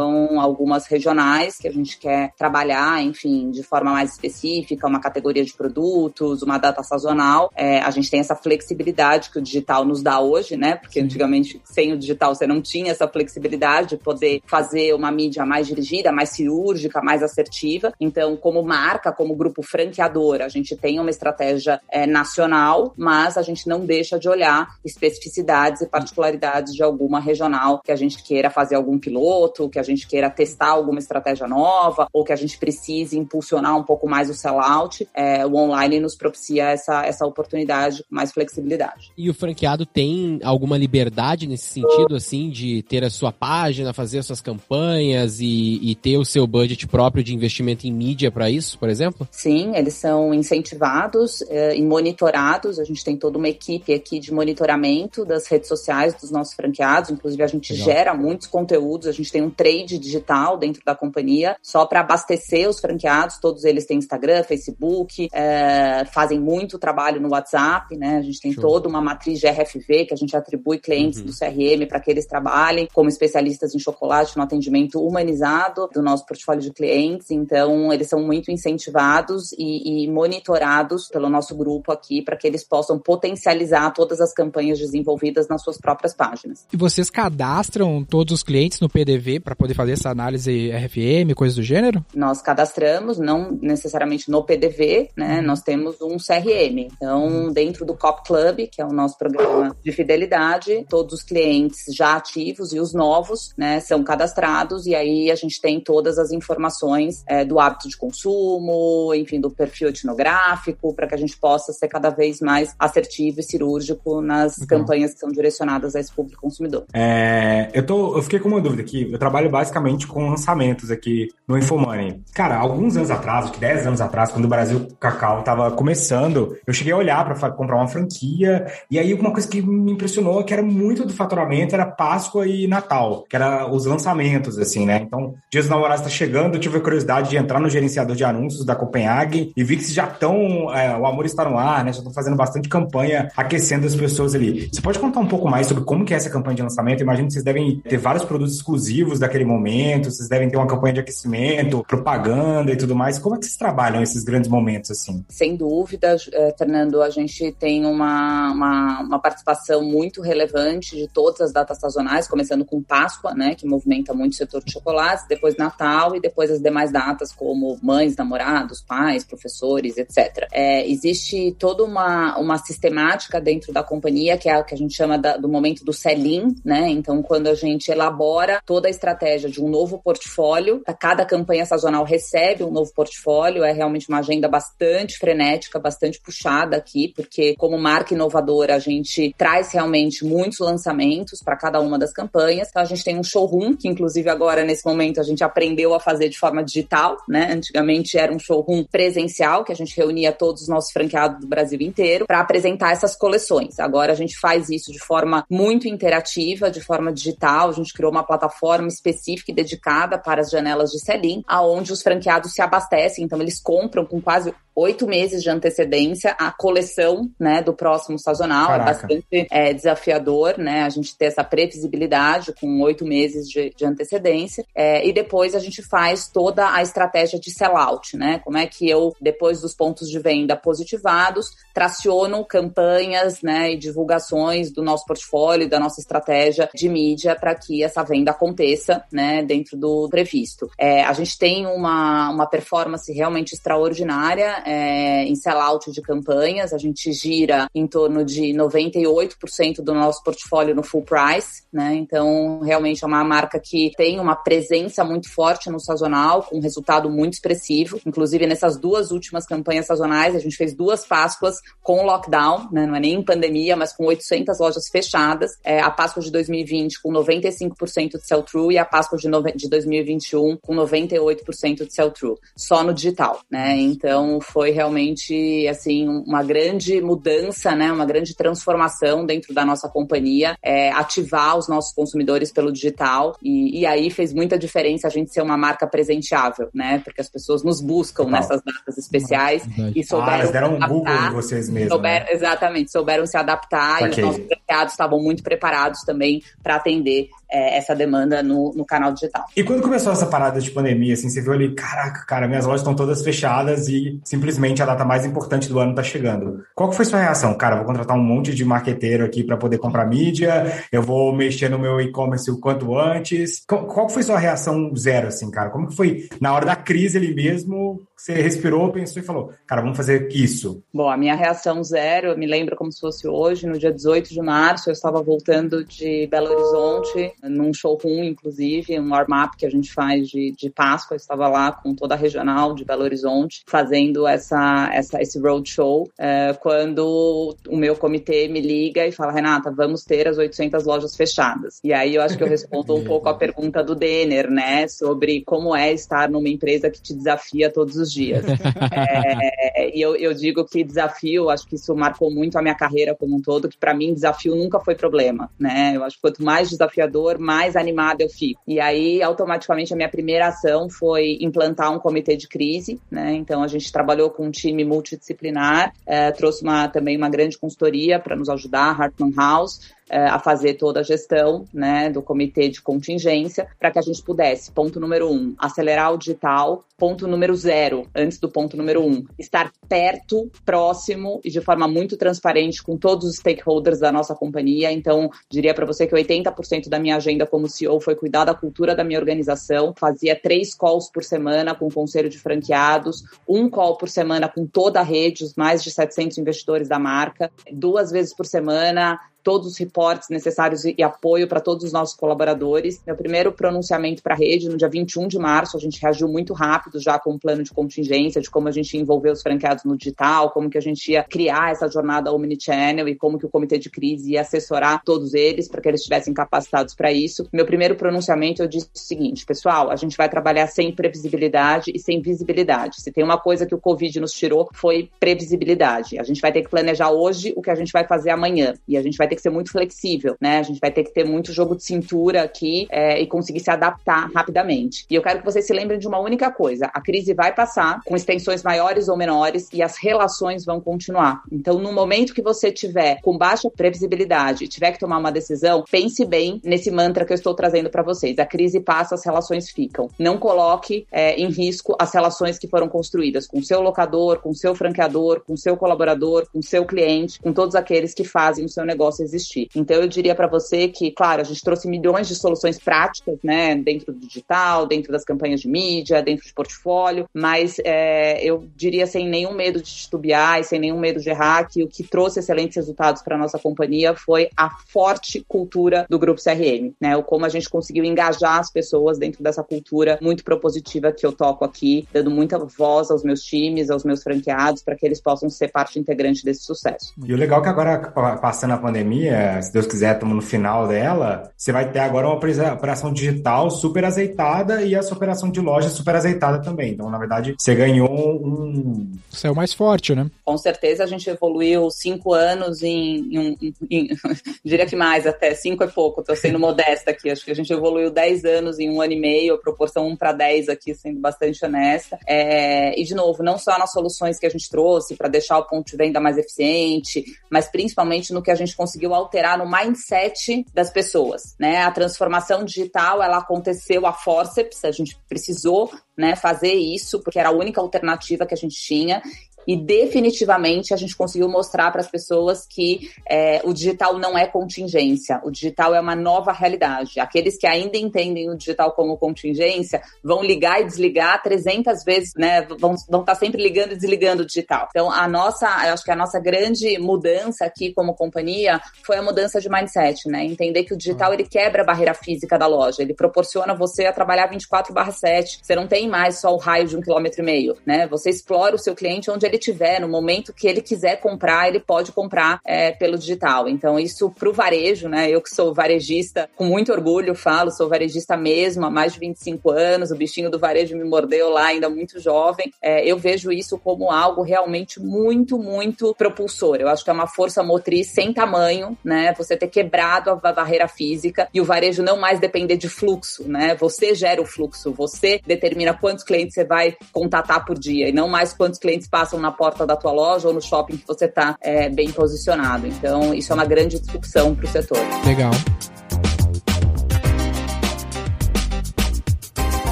Algumas regionais que a gente quer trabalhar, enfim, de forma mais específica, uma categoria de produtos, uma data sazonal. É, a gente tem essa flexibilidade que o digital nos dá hoje, né? Porque Sim. antigamente, sem o digital, você não tinha essa flexibilidade de poder fazer uma mídia mais dirigida, mais cirúrgica, mais assertiva. Então, como marca, como grupo franqueador, a gente tem uma estratégia é, nacional, mas a gente não deixa de olhar especificidades e particularidades de alguma regional que a gente queira fazer algum piloto, que a gente queira testar alguma estratégia nova ou que a gente precise impulsionar um pouco mais o sellout, é, o online nos propicia essa, essa oportunidade com mais flexibilidade. E o franqueado tem alguma liberdade nesse sentido, assim, de ter a sua página, fazer as suas campanhas e, e ter o seu budget próprio de investimento em mídia para isso, por exemplo? Sim, eles são incentivados é, e monitorados. A gente tem toda uma equipe aqui de monitoramento das redes sociais dos nossos franqueados. Inclusive, a gente Legal. gera muitos conteúdos, a gente tem um trade digital digital dentro da companhia, só para abastecer os franqueados. Todos eles têm Instagram, Facebook, é, fazem muito trabalho no WhatsApp, né? A gente tem Show. toda uma matriz de RFV que a gente atribui clientes uhum. do CRM para que eles trabalhem como especialistas em chocolate no atendimento humanizado do nosso portfólio de clientes. Então, eles são muito incentivados e, e monitorados pelo nosso grupo aqui para que eles possam potencializar todas as campanhas desenvolvidas nas suas próprias páginas. E vocês cadastram todos os clientes no PDV para poder fazer essa análise RFM, coisas do gênero? Nós cadastramos, não necessariamente no PDV, né? Uhum. Nós temos um CRM. Então, uhum. dentro do COP Club, que é o nosso programa de fidelidade, todos os clientes já ativos e os novos, né, são cadastrados e aí a gente tem todas as informações é, do hábito de consumo, enfim, do perfil etnográfico, para que a gente possa ser cada vez mais assertivo e cirúrgico nas uhum. campanhas que são direcionadas a esse público consumidor. É, eu, tô, eu fiquei com uma dúvida aqui. Eu trabalho basicamente com lançamentos aqui no Infomoney. Cara, alguns anos atrás, acho que 10 anos atrás, quando o Brasil Cacau estava começando, eu cheguei a olhar para comprar uma franquia e aí uma coisa que me impressionou é que era muito do faturamento era Páscoa e Natal, que era os lançamentos, assim, né? Então, Dias dos Namorados está chegando, eu tive a curiosidade de entrar no gerenciador de anúncios da Copenhague e vi que já estão, é, o amor está no ar, né? Já estão fazendo bastante campanha, aquecendo as pessoas ali. Você pode contar um pouco mais sobre como que é essa campanha de lançamento? Imagino que vocês devem ter vários produtos exclusivos daquele momento, vocês devem ter uma campanha de aquecimento, propaganda e tudo mais. Como é que vocês trabalham esses grandes momentos, assim? Sem dúvida, eh, Fernando, a gente tem uma, uma, uma participação muito relevante de todas as datas sazonais, começando com Páscoa, né, que movimenta muito o setor de chocolates, depois Natal e depois as demais datas como mães, namorados, pais, professores, etc. É, existe toda uma, uma sistemática dentro da companhia que é a que a gente chama da, do momento do sell-in, né? Então, quando a gente elabora toda a estratégia de um novo portfólio, cada campanha sazonal recebe um novo portfólio, é realmente uma agenda bastante frenética, bastante puxada aqui, porque como marca inovadora a gente traz realmente muitos lançamentos para cada uma das campanhas. Então, a gente tem um showroom, que inclusive agora nesse momento a gente aprendeu a fazer de forma digital, né? Antigamente era um showroom presencial, que a gente reunia todos os nossos franqueados do Brasil inteiro para apresentar essas coleções. Agora a gente faz isso de forma muito interativa, de forma digital. A gente criou uma plataforma específica e dedicada para as janelas de Selim, aonde os franqueados se abastecem. Então eles compram com quase oito meses de antecedência a coleção, né, do próximo sazonal. É Caraca. É bastante é, desafiador, né, a gente ter essa previsibilidade com oito meses de, de antecedência. É, e depois a gente faz toda a estratégia de sellout, né? Como é que eu, depois dos pontos de venda positivados, traciono campanhas, né, e divulgações do nosso portfólio, da nossa estratégia de mídia para que essa venda aconteça, né, dentro do previsto. É, a gente tem uma, uma performance realmente extraordinária é, em sellout de campanhas. A gente gira em torno de 98% do nosso portfólio no full price, né? Então, realmente é uma marca que tem uma presença muito forte no sazonal, com um resultado muito expressivo. Inclusive, nessas duas últimas campanhas sazonais, a gente fez duas Páscoas com lockdown, né? Não é nem pandemia, mas com 800 lojas fechadas. É, a Páscoa de 2020 com 95% de sell-through e a Páscoa de, de 2021 com 98% de sell-through. Só no digital, né? Então, foi realmente assim uma grande mudança, né? Uma grande transformação dentro da nossa companhia, é, ativar os nossos consumidores pelo digital e, e, aí fez muita diferença a gente ser uma marca presenteável, né? Porque as pessoas nos buscam Total. nessas datas especiais e souberam ah, deram um Google de vocês mesmos. Souberam, né? Exatamente, souberam se adaptar okay. e os nossos mercados estavam muito preparados também para atender é, essa demanda no, no canal digital. E quando começou essa parada de pandemia, assim, você viu ali, caraca, cara, minhas lojas estão todas fechadas e simplesmente a data mais importante do ano tá chegando. Qual que foi sua reação? Cara, vou contratar um monte de marqueteiro aqui para poder comprar mídia, eu vou mexer no meu e-commerce o quanto antes. Qual, qual foi sua reação zero, assim, cara? Como que foi na hora da crise ali mesmo? Você respirou, pensou e falou, cara, vamos fazer isso. Bom, a minha reação zero, eu me lembro como se fosse hoje, no dia 18 de março, eu estava voltando de Belo Horizonte, num showroom, inclusive, um warm-up que a gente faz de, de Páscoa, eu estava lá com toda a regional de Belo Horizonte, fazendo essa, essa, esse roadshow, é, quando o meu comitê me liga e fala, Renata, vamos ter as 800 lojas fechadas. E aí eu acho que eu respondo um pouco a pergunta do Denner, né, sobre como é estar numa empresa que te desafia todos os dias. é, e eu, eu digo que desafio, acho que isso marcou muito a minha carreira como um todo, que para mim desafio nunca foi problema, né? Eu acho que quanto mais desafiador mais animada eu fico. E aí, automaticamente, a minha primeira ação foi implantar um comitê de crise, né? Então, a gente trabalhou com um time multidisciplinar, é, trouxe uma, também uma grande consultoria para nos ajudar, Hartman House, é, a fazer toda a gestão né, do comitê de contingência para que a gente pudesse, ponto número um, acelerar o digital, ponto número zero, antes do ponto número um, estar perto, próximo e de forma muito transparente com todos os stakeholders da nossa companhia. Então, diria para você que 80% da minha agenda como CEO foi cuidar da cultura da minha organização, fazia três calls por semana com o conselho de franqueados, um call por semana com toda a rede, os mais de 700 investidores da marca, duas vezes por semana todos os reportes necessários e apoio para todos os nossos colaboradores. Meu primeiro pronunciamento para a rede, no dia 21 de março, a gente reagiu muito rápido já com um plano de contingência, de como a gente ia envolver os franqueados no digital, como que a gente ia criar essa jornada omnichannel e como que o comitê de crise ia assessorar todos eles para que eles estivessem capacitados para isso. Meu primeiro pronunciamento eu disse o seguinte, pessoal, a gente vai trabalhar sem previsibilidade e sem visibilidade. Se tem uma coisa que o Covid nos tirou foi previsibilidade. A gente vai ter que planejar hoje o que a gente vai fazer amanhã e a gente vai ter que ser muito flexível, né? A gente vai ter que ter muito jogo de cintura aqui é, e conseguir se adaptar rapidamente. E eu quero que vocês se lembrem de uma única coisa: a crise vai passar com extensões maiores ou menores e as relações vão continuar. Então, no momento que você tiver com baixa previsibilidade tiver que tomar uma decisão, pense bem nesse mantra que eu estou trazendo para vocês: a crise passa, as relações ficam. Não coloque é, em risco as relações que foram construídas com seu locador, com seu franqueador, com seu colaborador, com seu cliente, com todos aqueles que fazem o seu negócio existir. Então eu diria para você que, claro, a gente trouxe milhões de soluções práticas, né, dentro do digital, dentro das campanhas de mídia, dentro de portfólio, mas é, eu diria sem nenhum medo de titubear e sem nenhum medo de errar que o que trouxe excelentes resultados para nossa companhia foi a forte cultura do grupo CRM, né, o como a gente conseguiu engajar as pessoas dentro dessa cultura muito propositiva que eu toco aqui, dando muita voz aos meus times, aos meus franqueados, para que eles possam ser parte integrante desse sucesso. E o legal é que agora, passando a pandemia, pandemia, se Deus quiser, estamos no final dela, você vai ter agora uma operação digital super azeitada e essa operação de loja super azeitada também. Então, na verdade, você ganhou um. Você é o mais forte, né? Com certeza a gente evoluiu cinco anos em. em, em, em diria que mais até, cinco é pouco, estou sendo modesta aqui. Acho que a gente evoluiu dez anos em um ano e meio, a proporção um para dez aqui, sendo bastante honesta. É, e, de novo, não só nas soluções que a gente trouxe para deixar o ponto de venda mais eficiente, mas principalmente no que a gente conseguiu conseguiu alterar no mindset das pessoas, né? A transformação digital, ela aconteceu a forceps, a gente precisou, né, fazer isso porque era a única alternativa que a gente tinha e definitivamente a gente conseguiu mostrar para as pessoas que é, o digital não é contingência, o digital é uma nova realidade. Aqueles que ainda entendem o digital como contingência vão ligar e desligar 300 vezes, né? Vão, vão estar tá sempre ligando e desligando o digital. Então, a nossa, eu acho que a nossa grande mudança aqui como companhia foi a mudança de mindset, né? Entender que o digital ele quebra a barreira física da loja, ele proporciona você a trabalhar 24/7. Você não tem mais só o raio de um quilômetro e meio, né? Você explora o seu cliente onde ele ele tiver, no momento que ele quiser comprar, ele pode comprar é, pelo digital. Então, isso para o varejo, né? Eu que sou varejista, com muito orgulho falo, sou varejista mesmo há mais de 25 anos, o bichinho do varejo me mordeu lá ainda muito jovem. É, eu vejo isso como algo realmente muito, muito propulsor. Eu acho que é uma força motriz sem tamanho, né? Você ter quebrado a barreira física e o varejo não mais depender de fluxo, né? Você gera o fluxo, você determina quantos clientes você vai contatar por dia e não mais quantos clientes passam na porta da tua loja ou no shopping que você está é, bem posicionado. Então, isso é uma grande disrupção para o setor. Legal.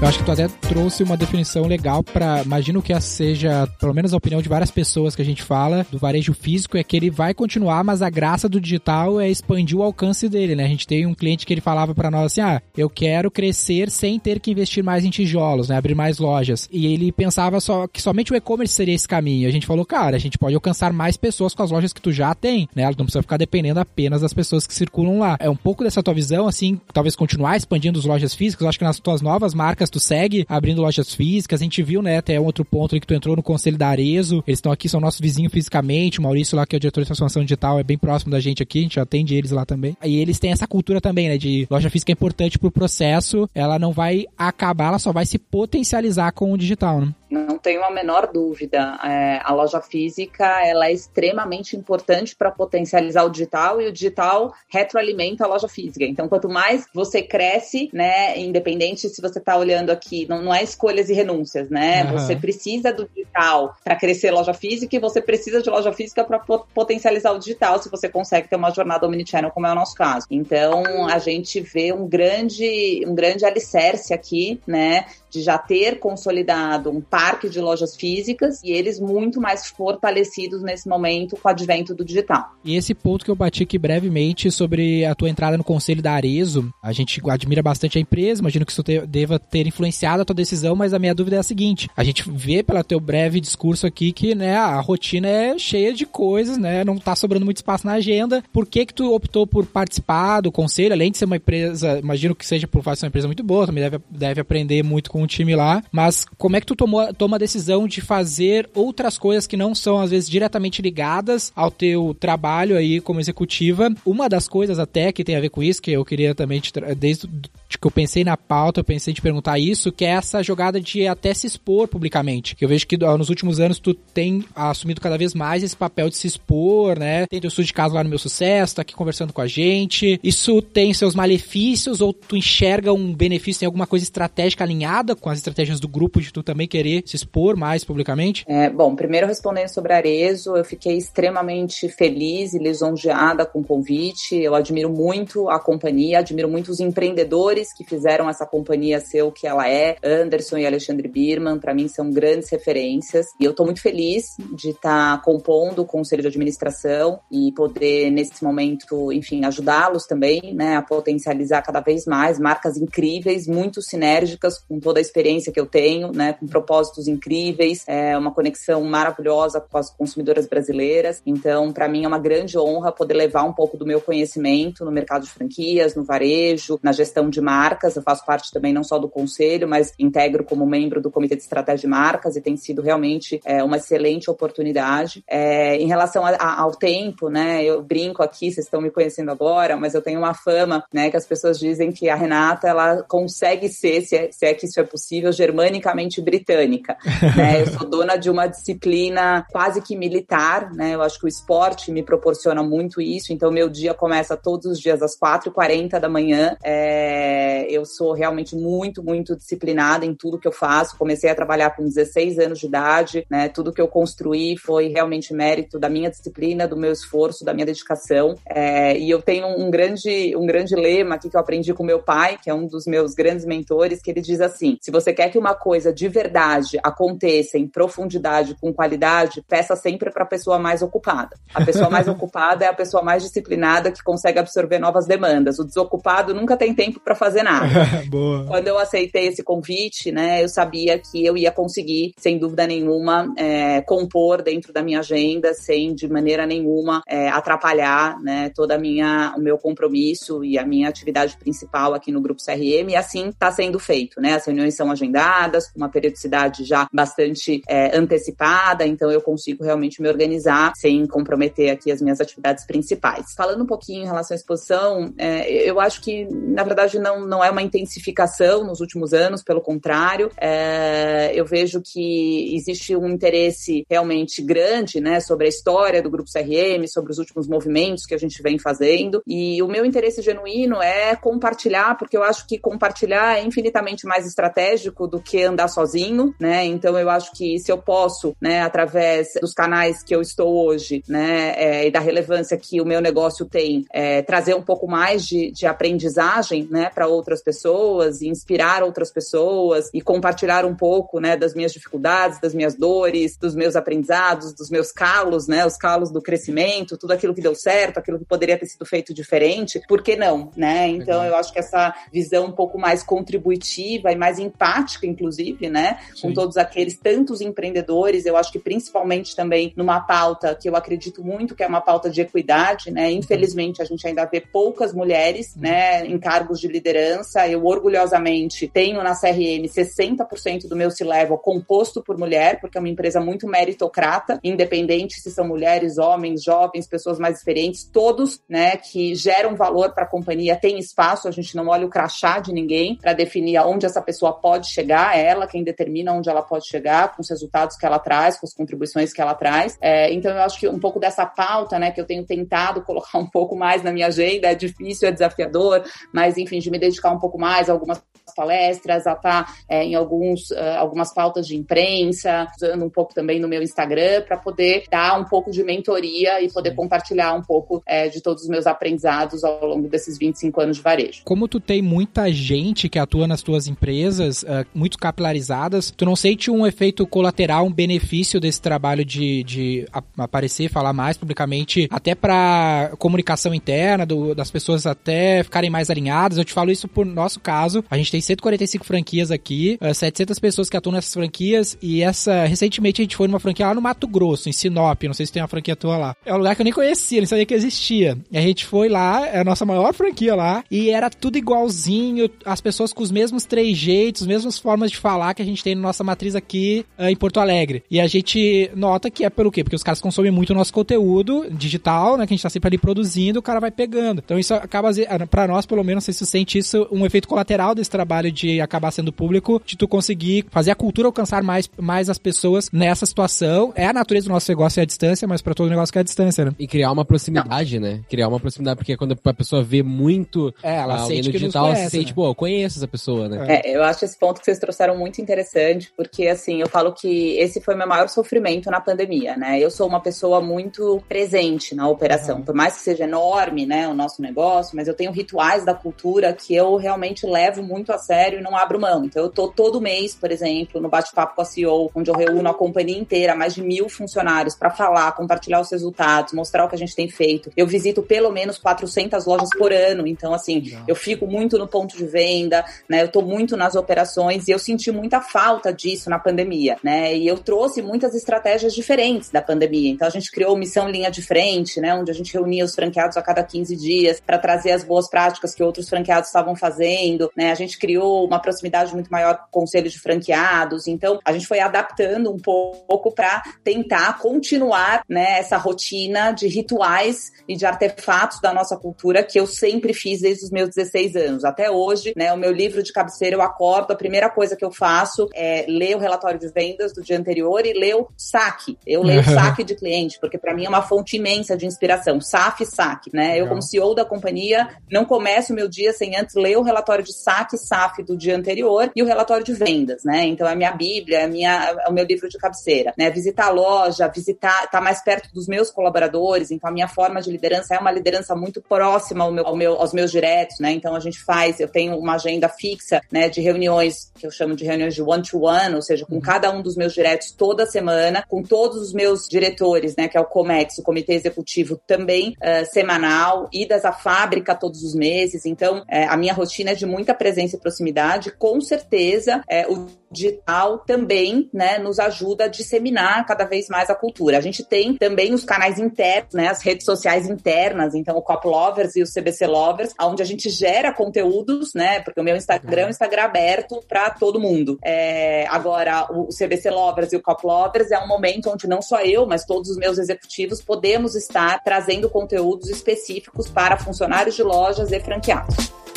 Eu acho que tu até trouxe uma definição legal para, imagino que seja, pelo menos a opinião de várias pessoas que a gente fala do varejo físico é que ele vai continuar, mas a graça do digital é expandir o alcance dele, né? A gente tem um cliente que ele falava para nós assim: "Ah, eu quero crescer sem ter que investir mais em tijolos, né? Abrir mais lojas". E ele pensava só que somente o e-commerce seria esse caminho. A gente falou: "Cara, a gente pode alcançar mais pessoas com as lojas que tu já tem, né? Não precisa ficar dependendo apenas das pessoas que circulam lá". É um pouco dessa tua visão assim, talvez continuar expandindo as lojas físicas. Eu acho que nas tuas novas marcas tu segue abrindo lojas físicas. A gente viu, né, até um outro ponto que tu entrou no conselho da Arezo. Eles estão aqui, são nosso vizinho fisicamente. O Maurício lá, que é o diretor de transformação digital, é bem próximo da gente aqui. A gente atende eles lá também. E eles têm essa cultura também, né, de loja física é importante pro processo. Ela não vai acabar, ela só vai se potencializar com o digital, né? Não tenho a menor dúvida. É, a loja física ela é extremamente importante para potencializar o digital e o digital retroalimenta a loja física. Então, quanto mais você cresce, né, independente se você está olhando aqui, não, não é escolhas e renúncias, né? Uhum. Você precisa do digital para crescer loja física e você precisa de loja física para potencializar o digital se você consegue ter uma jornada omnichannel, como é o nosso caso. Então, a gente vê um grande, um grande alicerce aqui, né, de já ter consolidado um parque de lojas físicas e eles muito mais fortalecidos nesse momento com o advento do digital. E esse ponto que eu bati aqui brevemente sobre a tua entrada no conselho da Arezo, a gente admira bastante a empresa, imagino que isso te, deva ter influenciado a tua decisão, mas a minha dúvida é a seguinte, a gente vê pelo teu breve discurso aqui que, né, a rotina é cheia de coisas, né, não tá sobrando muito espaço na agenda, por que que tu optou por participar do conselho, além de ser uma empresa, imagino que seja por fazer uma empresa muito boa, também deve, deve aprender muito com com o time lá, mas como é que tu tomou, toma a decisão de fazer outras coisas que não são, às vezes, diretamente ligadas ao teu trabalho aí como executiva? Uma das coisas até que tem a ver com isso, que eu queria também, te desde que eu pensei na pauta, eu pensei em te perguntar isso, que é essa jogada de até se expor publicamente. Que eu vejo que nos últimos anos tu tem assumido cada vez mais esse papel de se expor, né? Tem teu estudo de caso lá no meu sucesso, tá aqui conversando com a gente. Isso tem seus malefícios ou tu enxerga um benefício, tem alguma coisa estratégica alinhada com as estratégias do grupo de tu também querer se expor mais publicamente? É, bom, primeiro respondendo sobre Arezo, eu fiquei extremamente feliz e lisonjeada com o convite. Eu admiro muito a companhia, admiro muito os empreendedores que fizeram essa companhia ser o que ela é. Anderson e Alexandre Birman, para mim, são grandes referências. E eu estou muito feliz de estar tá compondo o conselho de administração e poder, nesse momento, enfim, ajudá-los também, né, a potencializar cada vez mais marcas incríveis, muito sinérgicas com toda a experiência que eu tenho, né, com propósitos incríveis, é uma conexão maravilhosa com as consumidoras brasileiras. Então, para mim é uma grande honra poder levar um pouco do meu conhecimento no mercado de franquias, no varejo, na gestão de marcas. Eu faço parte também não só do conselho, mas integro como membro do comitê de estratégia de marcas e tem sido realmente é, uma excelente oportunidade. É, em relação a, a, ao tempo, né, eu brinco aqui, vocês estão me conhecendo agora, mas eu tenho uma fama, né, que as pessoas dizem que a Renata ela consegue ser, se é, se é que isso é possível germanicamente britânica. né? Eu sou dona de uma disciplina quase que militar, né? Eu acho que o esporte me proporciona muito isso, então meu dia começa todos os dias às 4h40 da manhã. É... Eu sou realmente muito, muito disciplinada em tudo que eu faço. Comecei a trabalhar com 16 anos de idade, né? Tudo que eu construí foi realmente mérito da minha disciplina, do meu esforço, da minha dedicação. É... E eu tenho um grande, um grande lema aqui que eu aprendi com meu pai, que é um dos meus grandes mentores, que ele diz assim: se você quer que uma coisa de verdade aconteça em profundidade, com qualidade, peça sempre para a pessoa mais ocupada. A pessoa mais ocupada é a pessoa mais disciplinada que consegue absorver novas demandas. O desocupado nunca tem tempo para fazer nada. Quando eu aceitei esse convite, né, eu sabia que eu ia conseguir, sem dúvida nenhuma, é, compor dentro da minha agenda, sem de maneira nenhuma é, atrapalhar, né, toda a minha, o meu compromisso e a minha atividade principal aqui no Grupo CRM. E assim está sendo feito, né? As reuniões são agendadas, com uma periodicidade já bastante é, antecipada, então eu consigo realmente me organizar sem comprometer aqui as minhas atividades principais. Falando um pouquinho em relação à exposição, é, eu acho que, na verdade, não, não é uma intensificação nos últimos anos, pelo contrário, é, eu vejo que existe um interesse realmente grande né, sobre a história do Grupo CRM, sobre os últimos movimentos que a gente vem fazendo, e o meu interesse genuíno é compartilhar, porque eu acho que compartilhar é infinitamente mais estratégico estratégico do que andar sozinho, né? Então eu acho que se eu posso, né, através dos canais que eu estou hoje, né, é, e da relevância que o meu negócio tem, é, trazer um pouco mais de, de aprendizagem, né, para outras pessoas, e inspirar outras pessoas e compartilhar um pouco, né, das minhas dificuldades, das minhas dores, dos meus aprendizados, dos meus calos, né, os calos do crescimento, tudo aquilo que deu certo, aquilo que poderia ter sido feito diferente, por que não, né? Então eu acho que essa visão um pouco mais contributiva e mais empática, inclusive, né? Sim. Com todos aqueles tantos empreendedores. Eu acho que principalmente também numa pauta que eu acredito muito que é uma pauta de equidade, né? Infelizmente, a gente ainda vê poucas mulheres, uhum. né, em cargos de liderança. Eu orgulhosamente tenho na CRM 60% do meu C-level composto por mulher, porque é uma empresa muito meritocrata, independente se são mulheres, homens, jovens, pessoas mais experientes, todos, né, que geram valor para a companhia, tem espaço, a gente não olha o crachá de ninguém para definir aonde essa pessoa pessoa pode chegar, é ela quem determina onde ela pode chegar, com os resultados que ela traz, com as contribuições que ela traz. É, então, eu acho que um pouco dessa pauta, né, que eu tenho tentado colocar um pouco mais na minha agenda, é difícil, é desafiador, mas, enfim, de me dedicar um pouco mais a algumas palestras, a estar tá, é, em alguns, uh, algumas pautas de imprensa, usando um pouco também no meu Instagram, para poder dar um pouco de mentoria e poder Sim. compartilhar um pouco é, de todos os meus aprendizados ao longo desses 25 anos de varejo. Como tu tem muita gente que atua nas tuas empresas, uh, muito capilarizadas, tu não sente um efeito colateral, um benefício desse trabalho de, de aparecer, falar mais publicamente, até para comunicação interna, do, das pessoas até ficarem mais alinhadas? Eu te falo isso por nosso caso. A gente tem 145 franquias aqui, 700 eh, pessoas que atuam nessas franquias e essa recentemente a gente foi numa franquia lá no Mato Grosso, em Sinop, não sei se tem uma franquia tua lá. É um lugar que eu nem conhecia, nem sabia que existia. E a gente foi lá, é a nossa maior franquia lá, e era tudo igualzinho, as pessoas com os mesmos trejeitos, as mesmas formas de falar que a gente tem na nossa matriz aqui uh, em Porto Alegre. E a gente nota que é pelo quê? Porque os caras consomem muito o nosso conteúdo digital, né, que a gente tá sempre ali produzindo, o cara vai pegando. Então isso acaba, para nós pelo menos, sei se você sente isso, um efeito colateral desse trabalho trabalho de acabar sendo público, de tu conseguir fazer a cultura alcançar mais, mais as pessoas nessa situação. É a natureza do nosso negócio é a distância, mas para todo negócio que é a distância, né? E criar uma proximidade, Não. né? Criar uma proximidade, porque quando a pessoa vê muito é, ela alguém no digital, conhece, ela sente, né? pô, eu conheço essa pessoa, né? É, eu acho esse ponto que vocês trouxeram muito interessante, porque assim, eu falo que esse foi meu maior sofrimento na pandemia, né? Eu sou uma pessoa muito presente na operação, uhum. por mais que seja enorme, né, o nosso negócio, mas eu tenho rituais da cultura que eu realmente levo muito a sério e não abro mão. Então, eu tô todo mês, por exemplo, no bate-papo com a CEO, onde eu reúno a companhia inteira, mais de mil funcionários, para falar, compartilhar os resultados, mostrar o que a gente tem feito. Eu visito pelo menos 400 lojas por ano. Então, assim, eu fico muito no ponto de venda, né? Eu tô muito nas operações e eu senti muita falta disso na pandemia, né? E eu trouxe muitas estratégias diferentes da pandemia. Então, a gente criou missão linha de frente, né? Onde a gente reunia os franqueados a cada 15 dias para trazer as boas práticas que outros franqueados estavam fazendo, né? A gente criou uma proximidade muito maior com o conselho de franqueados. Então, a gente foi adaptando um pouco para tentar continuar né, essa rotina de rituais e de artefatos da nossa cultura que eu sempre fiz desde os meus 16 anos. Até hoje, né, o meu livro de cabeceira, eu acordo, a primeira coisa que eu faço é ler o relatório de vendas do dia anterior e ler o saque. Eu leio o saque de cliente, porque para mim é uma fonte imensa de inspiração. SAF e saque, né? Eu, como CEO da companhia, não começo o meu dia sem antes ler o relatório de saque SAF do dia anterior e o relatório de vendas, né? Então é a minha Bíblia, é, minha, é o meu livro de cabeceira, né? Visitar a loja, visitar, estar tá mais perto dos meus colaboradores. Então a minha forma de liderança é uma liderança muito próxima ao meu, ao meu, aos meus diretos, né? Então a gente faz, eu tenho uma agenda fixa, né? De reuniões que eu chamo de reuniões de one-to-one, -one, ou seja, com uhum. cada um dos meus diretos toda semana, com todos os meus diretores, né? Que é o COMEX, o Comitê Executivo também uh, semanal, idas à fábrica todos os meses. Então, uh, a minha rotina é de muita presença e proximidade, com certeza é, o digital também né, nos ajuda a disseminar cada vez mais a cultura. A gente tem também os canais internos, né, as redes sociais internas, então o Cop Lovers e o CBC Lovers, onde a gente gera conteúdos, né, porque o meu Instagram é um Instagram aberto para todo mundo. É, agora, o CBC Lovers e o Cop Lovers é um momento onde não só eu, mas todos os meus executivos podemos estar trazendo conteúdos específicos para funcionários de lojas e franqueados.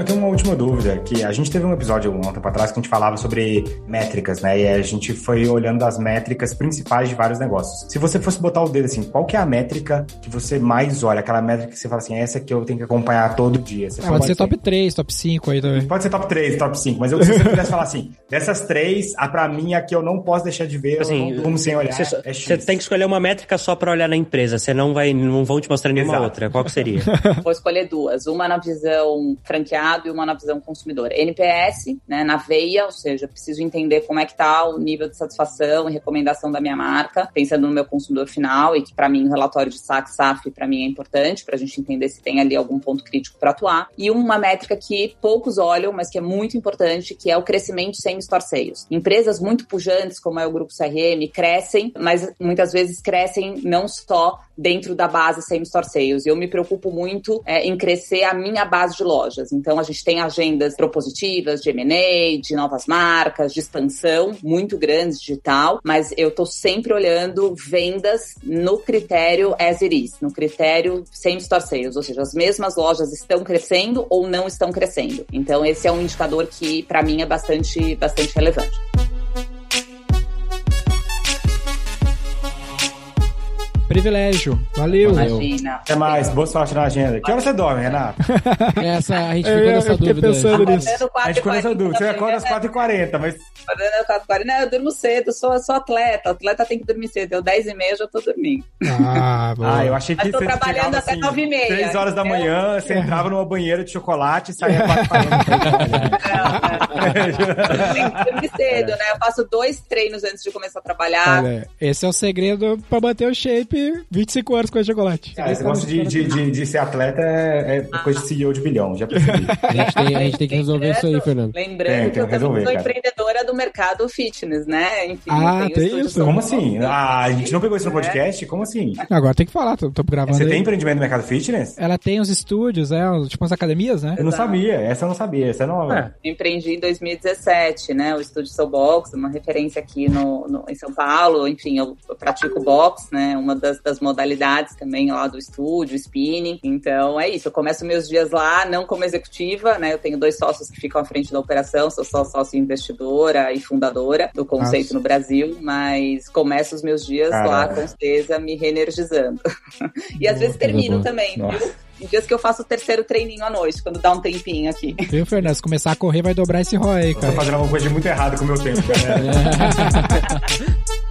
Eu tenho uma última dúvida, que a gente teve um episódio um tempo atrás que a gente falava sobre métricas, né? E a gente foi olhando as métricas principais de vários negócios. Se você fosse botar o dedo assim, qual que é a métrica que você mais olha? Aquela métrica que você fala assim, essa que eu tenho que acompanhar todo dia. Você pode, pode ser top 3, top 5 aí também. Pode ser top 3, top 5, mas eu, se você pudesse falar assim, dessas três, a pra mim, a que eu não posso deixar de ver, assim, eu não sem olhar, você, é Você tem que escolher uma métrica só pra olhar na empresa, você não vai, não vão te mostrar nenhuma Exato. outra. Qual que seria? Vou escolher duas. Uma na visão franqueada e uma na visão consumidora. NPS, né, na veia, ou seja, preciso entender como é que está o nível de satisfação e recomendação da minha marca, pensando no meu consumidor final e que para mim o relatório de SAC, SAF, para mim é importante para a gente entender se tem ali algum ponto crítico para atuar. E uma métrica que poucos olham, mas que é muito importante, que é o crescimento sem sales. Empresas muito pujantes, como é o Grupo CRM, crescem, mas muitas vezes crescem não só dentro da base same store. Eu me preocupo muito é, em crescer a minha base de lojas. Então a gente tem agendas propositivas de M&A, de novas marcas, de expansão muito grandes digital, mas eu tô sempre olhando vendas no critério as it is, no critério sem store ou seja, as mesmas lojas estão crescendo ou não estão crescendo. Então esse é um indicador que para mim é bastante bastante relevante. Privilégio. Valeu. Imagina. Até mais. Boa sorte na agenda. Que hora você dorme, Renato? Essa, a gente Eu- ficou eu nessa fiquei dúvida. pensando nisso. Acordando A gente ficou nessa 4h40 dúvida. Você da acorda às manhã, 4h40, mas Acordando às 4h40, não, eu durmo cedo, sou, sou atleta. Atleta tem que dormir cedo. Eu 10h30 já tô dormindo. Ah, boa. Ah, eu achei que Mas tô você trabalhando chegava, até assim, 9h30, 3 horas da manhã, você entrava numa banheira de chocolate e saía 4 Não, Tem que dormir cedo, né? Eu faço dois treinos antes de começar a trabalhar. Olha, esse é o segredo pra manter o shape 25 horas com chocolate. Ah, esse negócio de, de, de, de ser atleta é, é coisa de CEO de bilhão, já percebi. A gente tem, a gente tem que resolver isso aí, Fernando. Lembrando Tem, tem que eu resolver, sou cara. empreendedora do mercado fitness, né? Enfim, Ah, tem isso? Como assim? Ah, a gente não pegou isso no podcast? Como assim? Agora tem que falar, tô, tô gravando Você aí. tem empreendimento no mercado fitness? Ela tem os estúdios, é, tipo as academias, né? Eu não Exato. sabia, essa eu não sabia, essa é nova. Eu empreendi em 2017, né? O estúdio Soul Box, uma referência aqui no, no- em São Paulo. Enfim, eu, eu pratico box, né? Uma das, das modalidades também lá do estúdio, spinning. Então é isso. Eu começo meus dias lá, não como executiva, né? Eu tenho dois sócios que ficam à frente da operação. Sou só sócio investidora e fundadora do conceito Nossa. no Brasil, mas começo os meus dias lá Caramba. com certeza me reenergizando. e às vezes termino também, Nossa. viu? Em dias que eu faço o terceiro treininho à noite, quando dá um tempinho aqui. Viu, Fernando? Se começar a correr, vai dobrar esse ROI tô cara. fazendo alguma coisa de muito errado com o meu tempo, cara.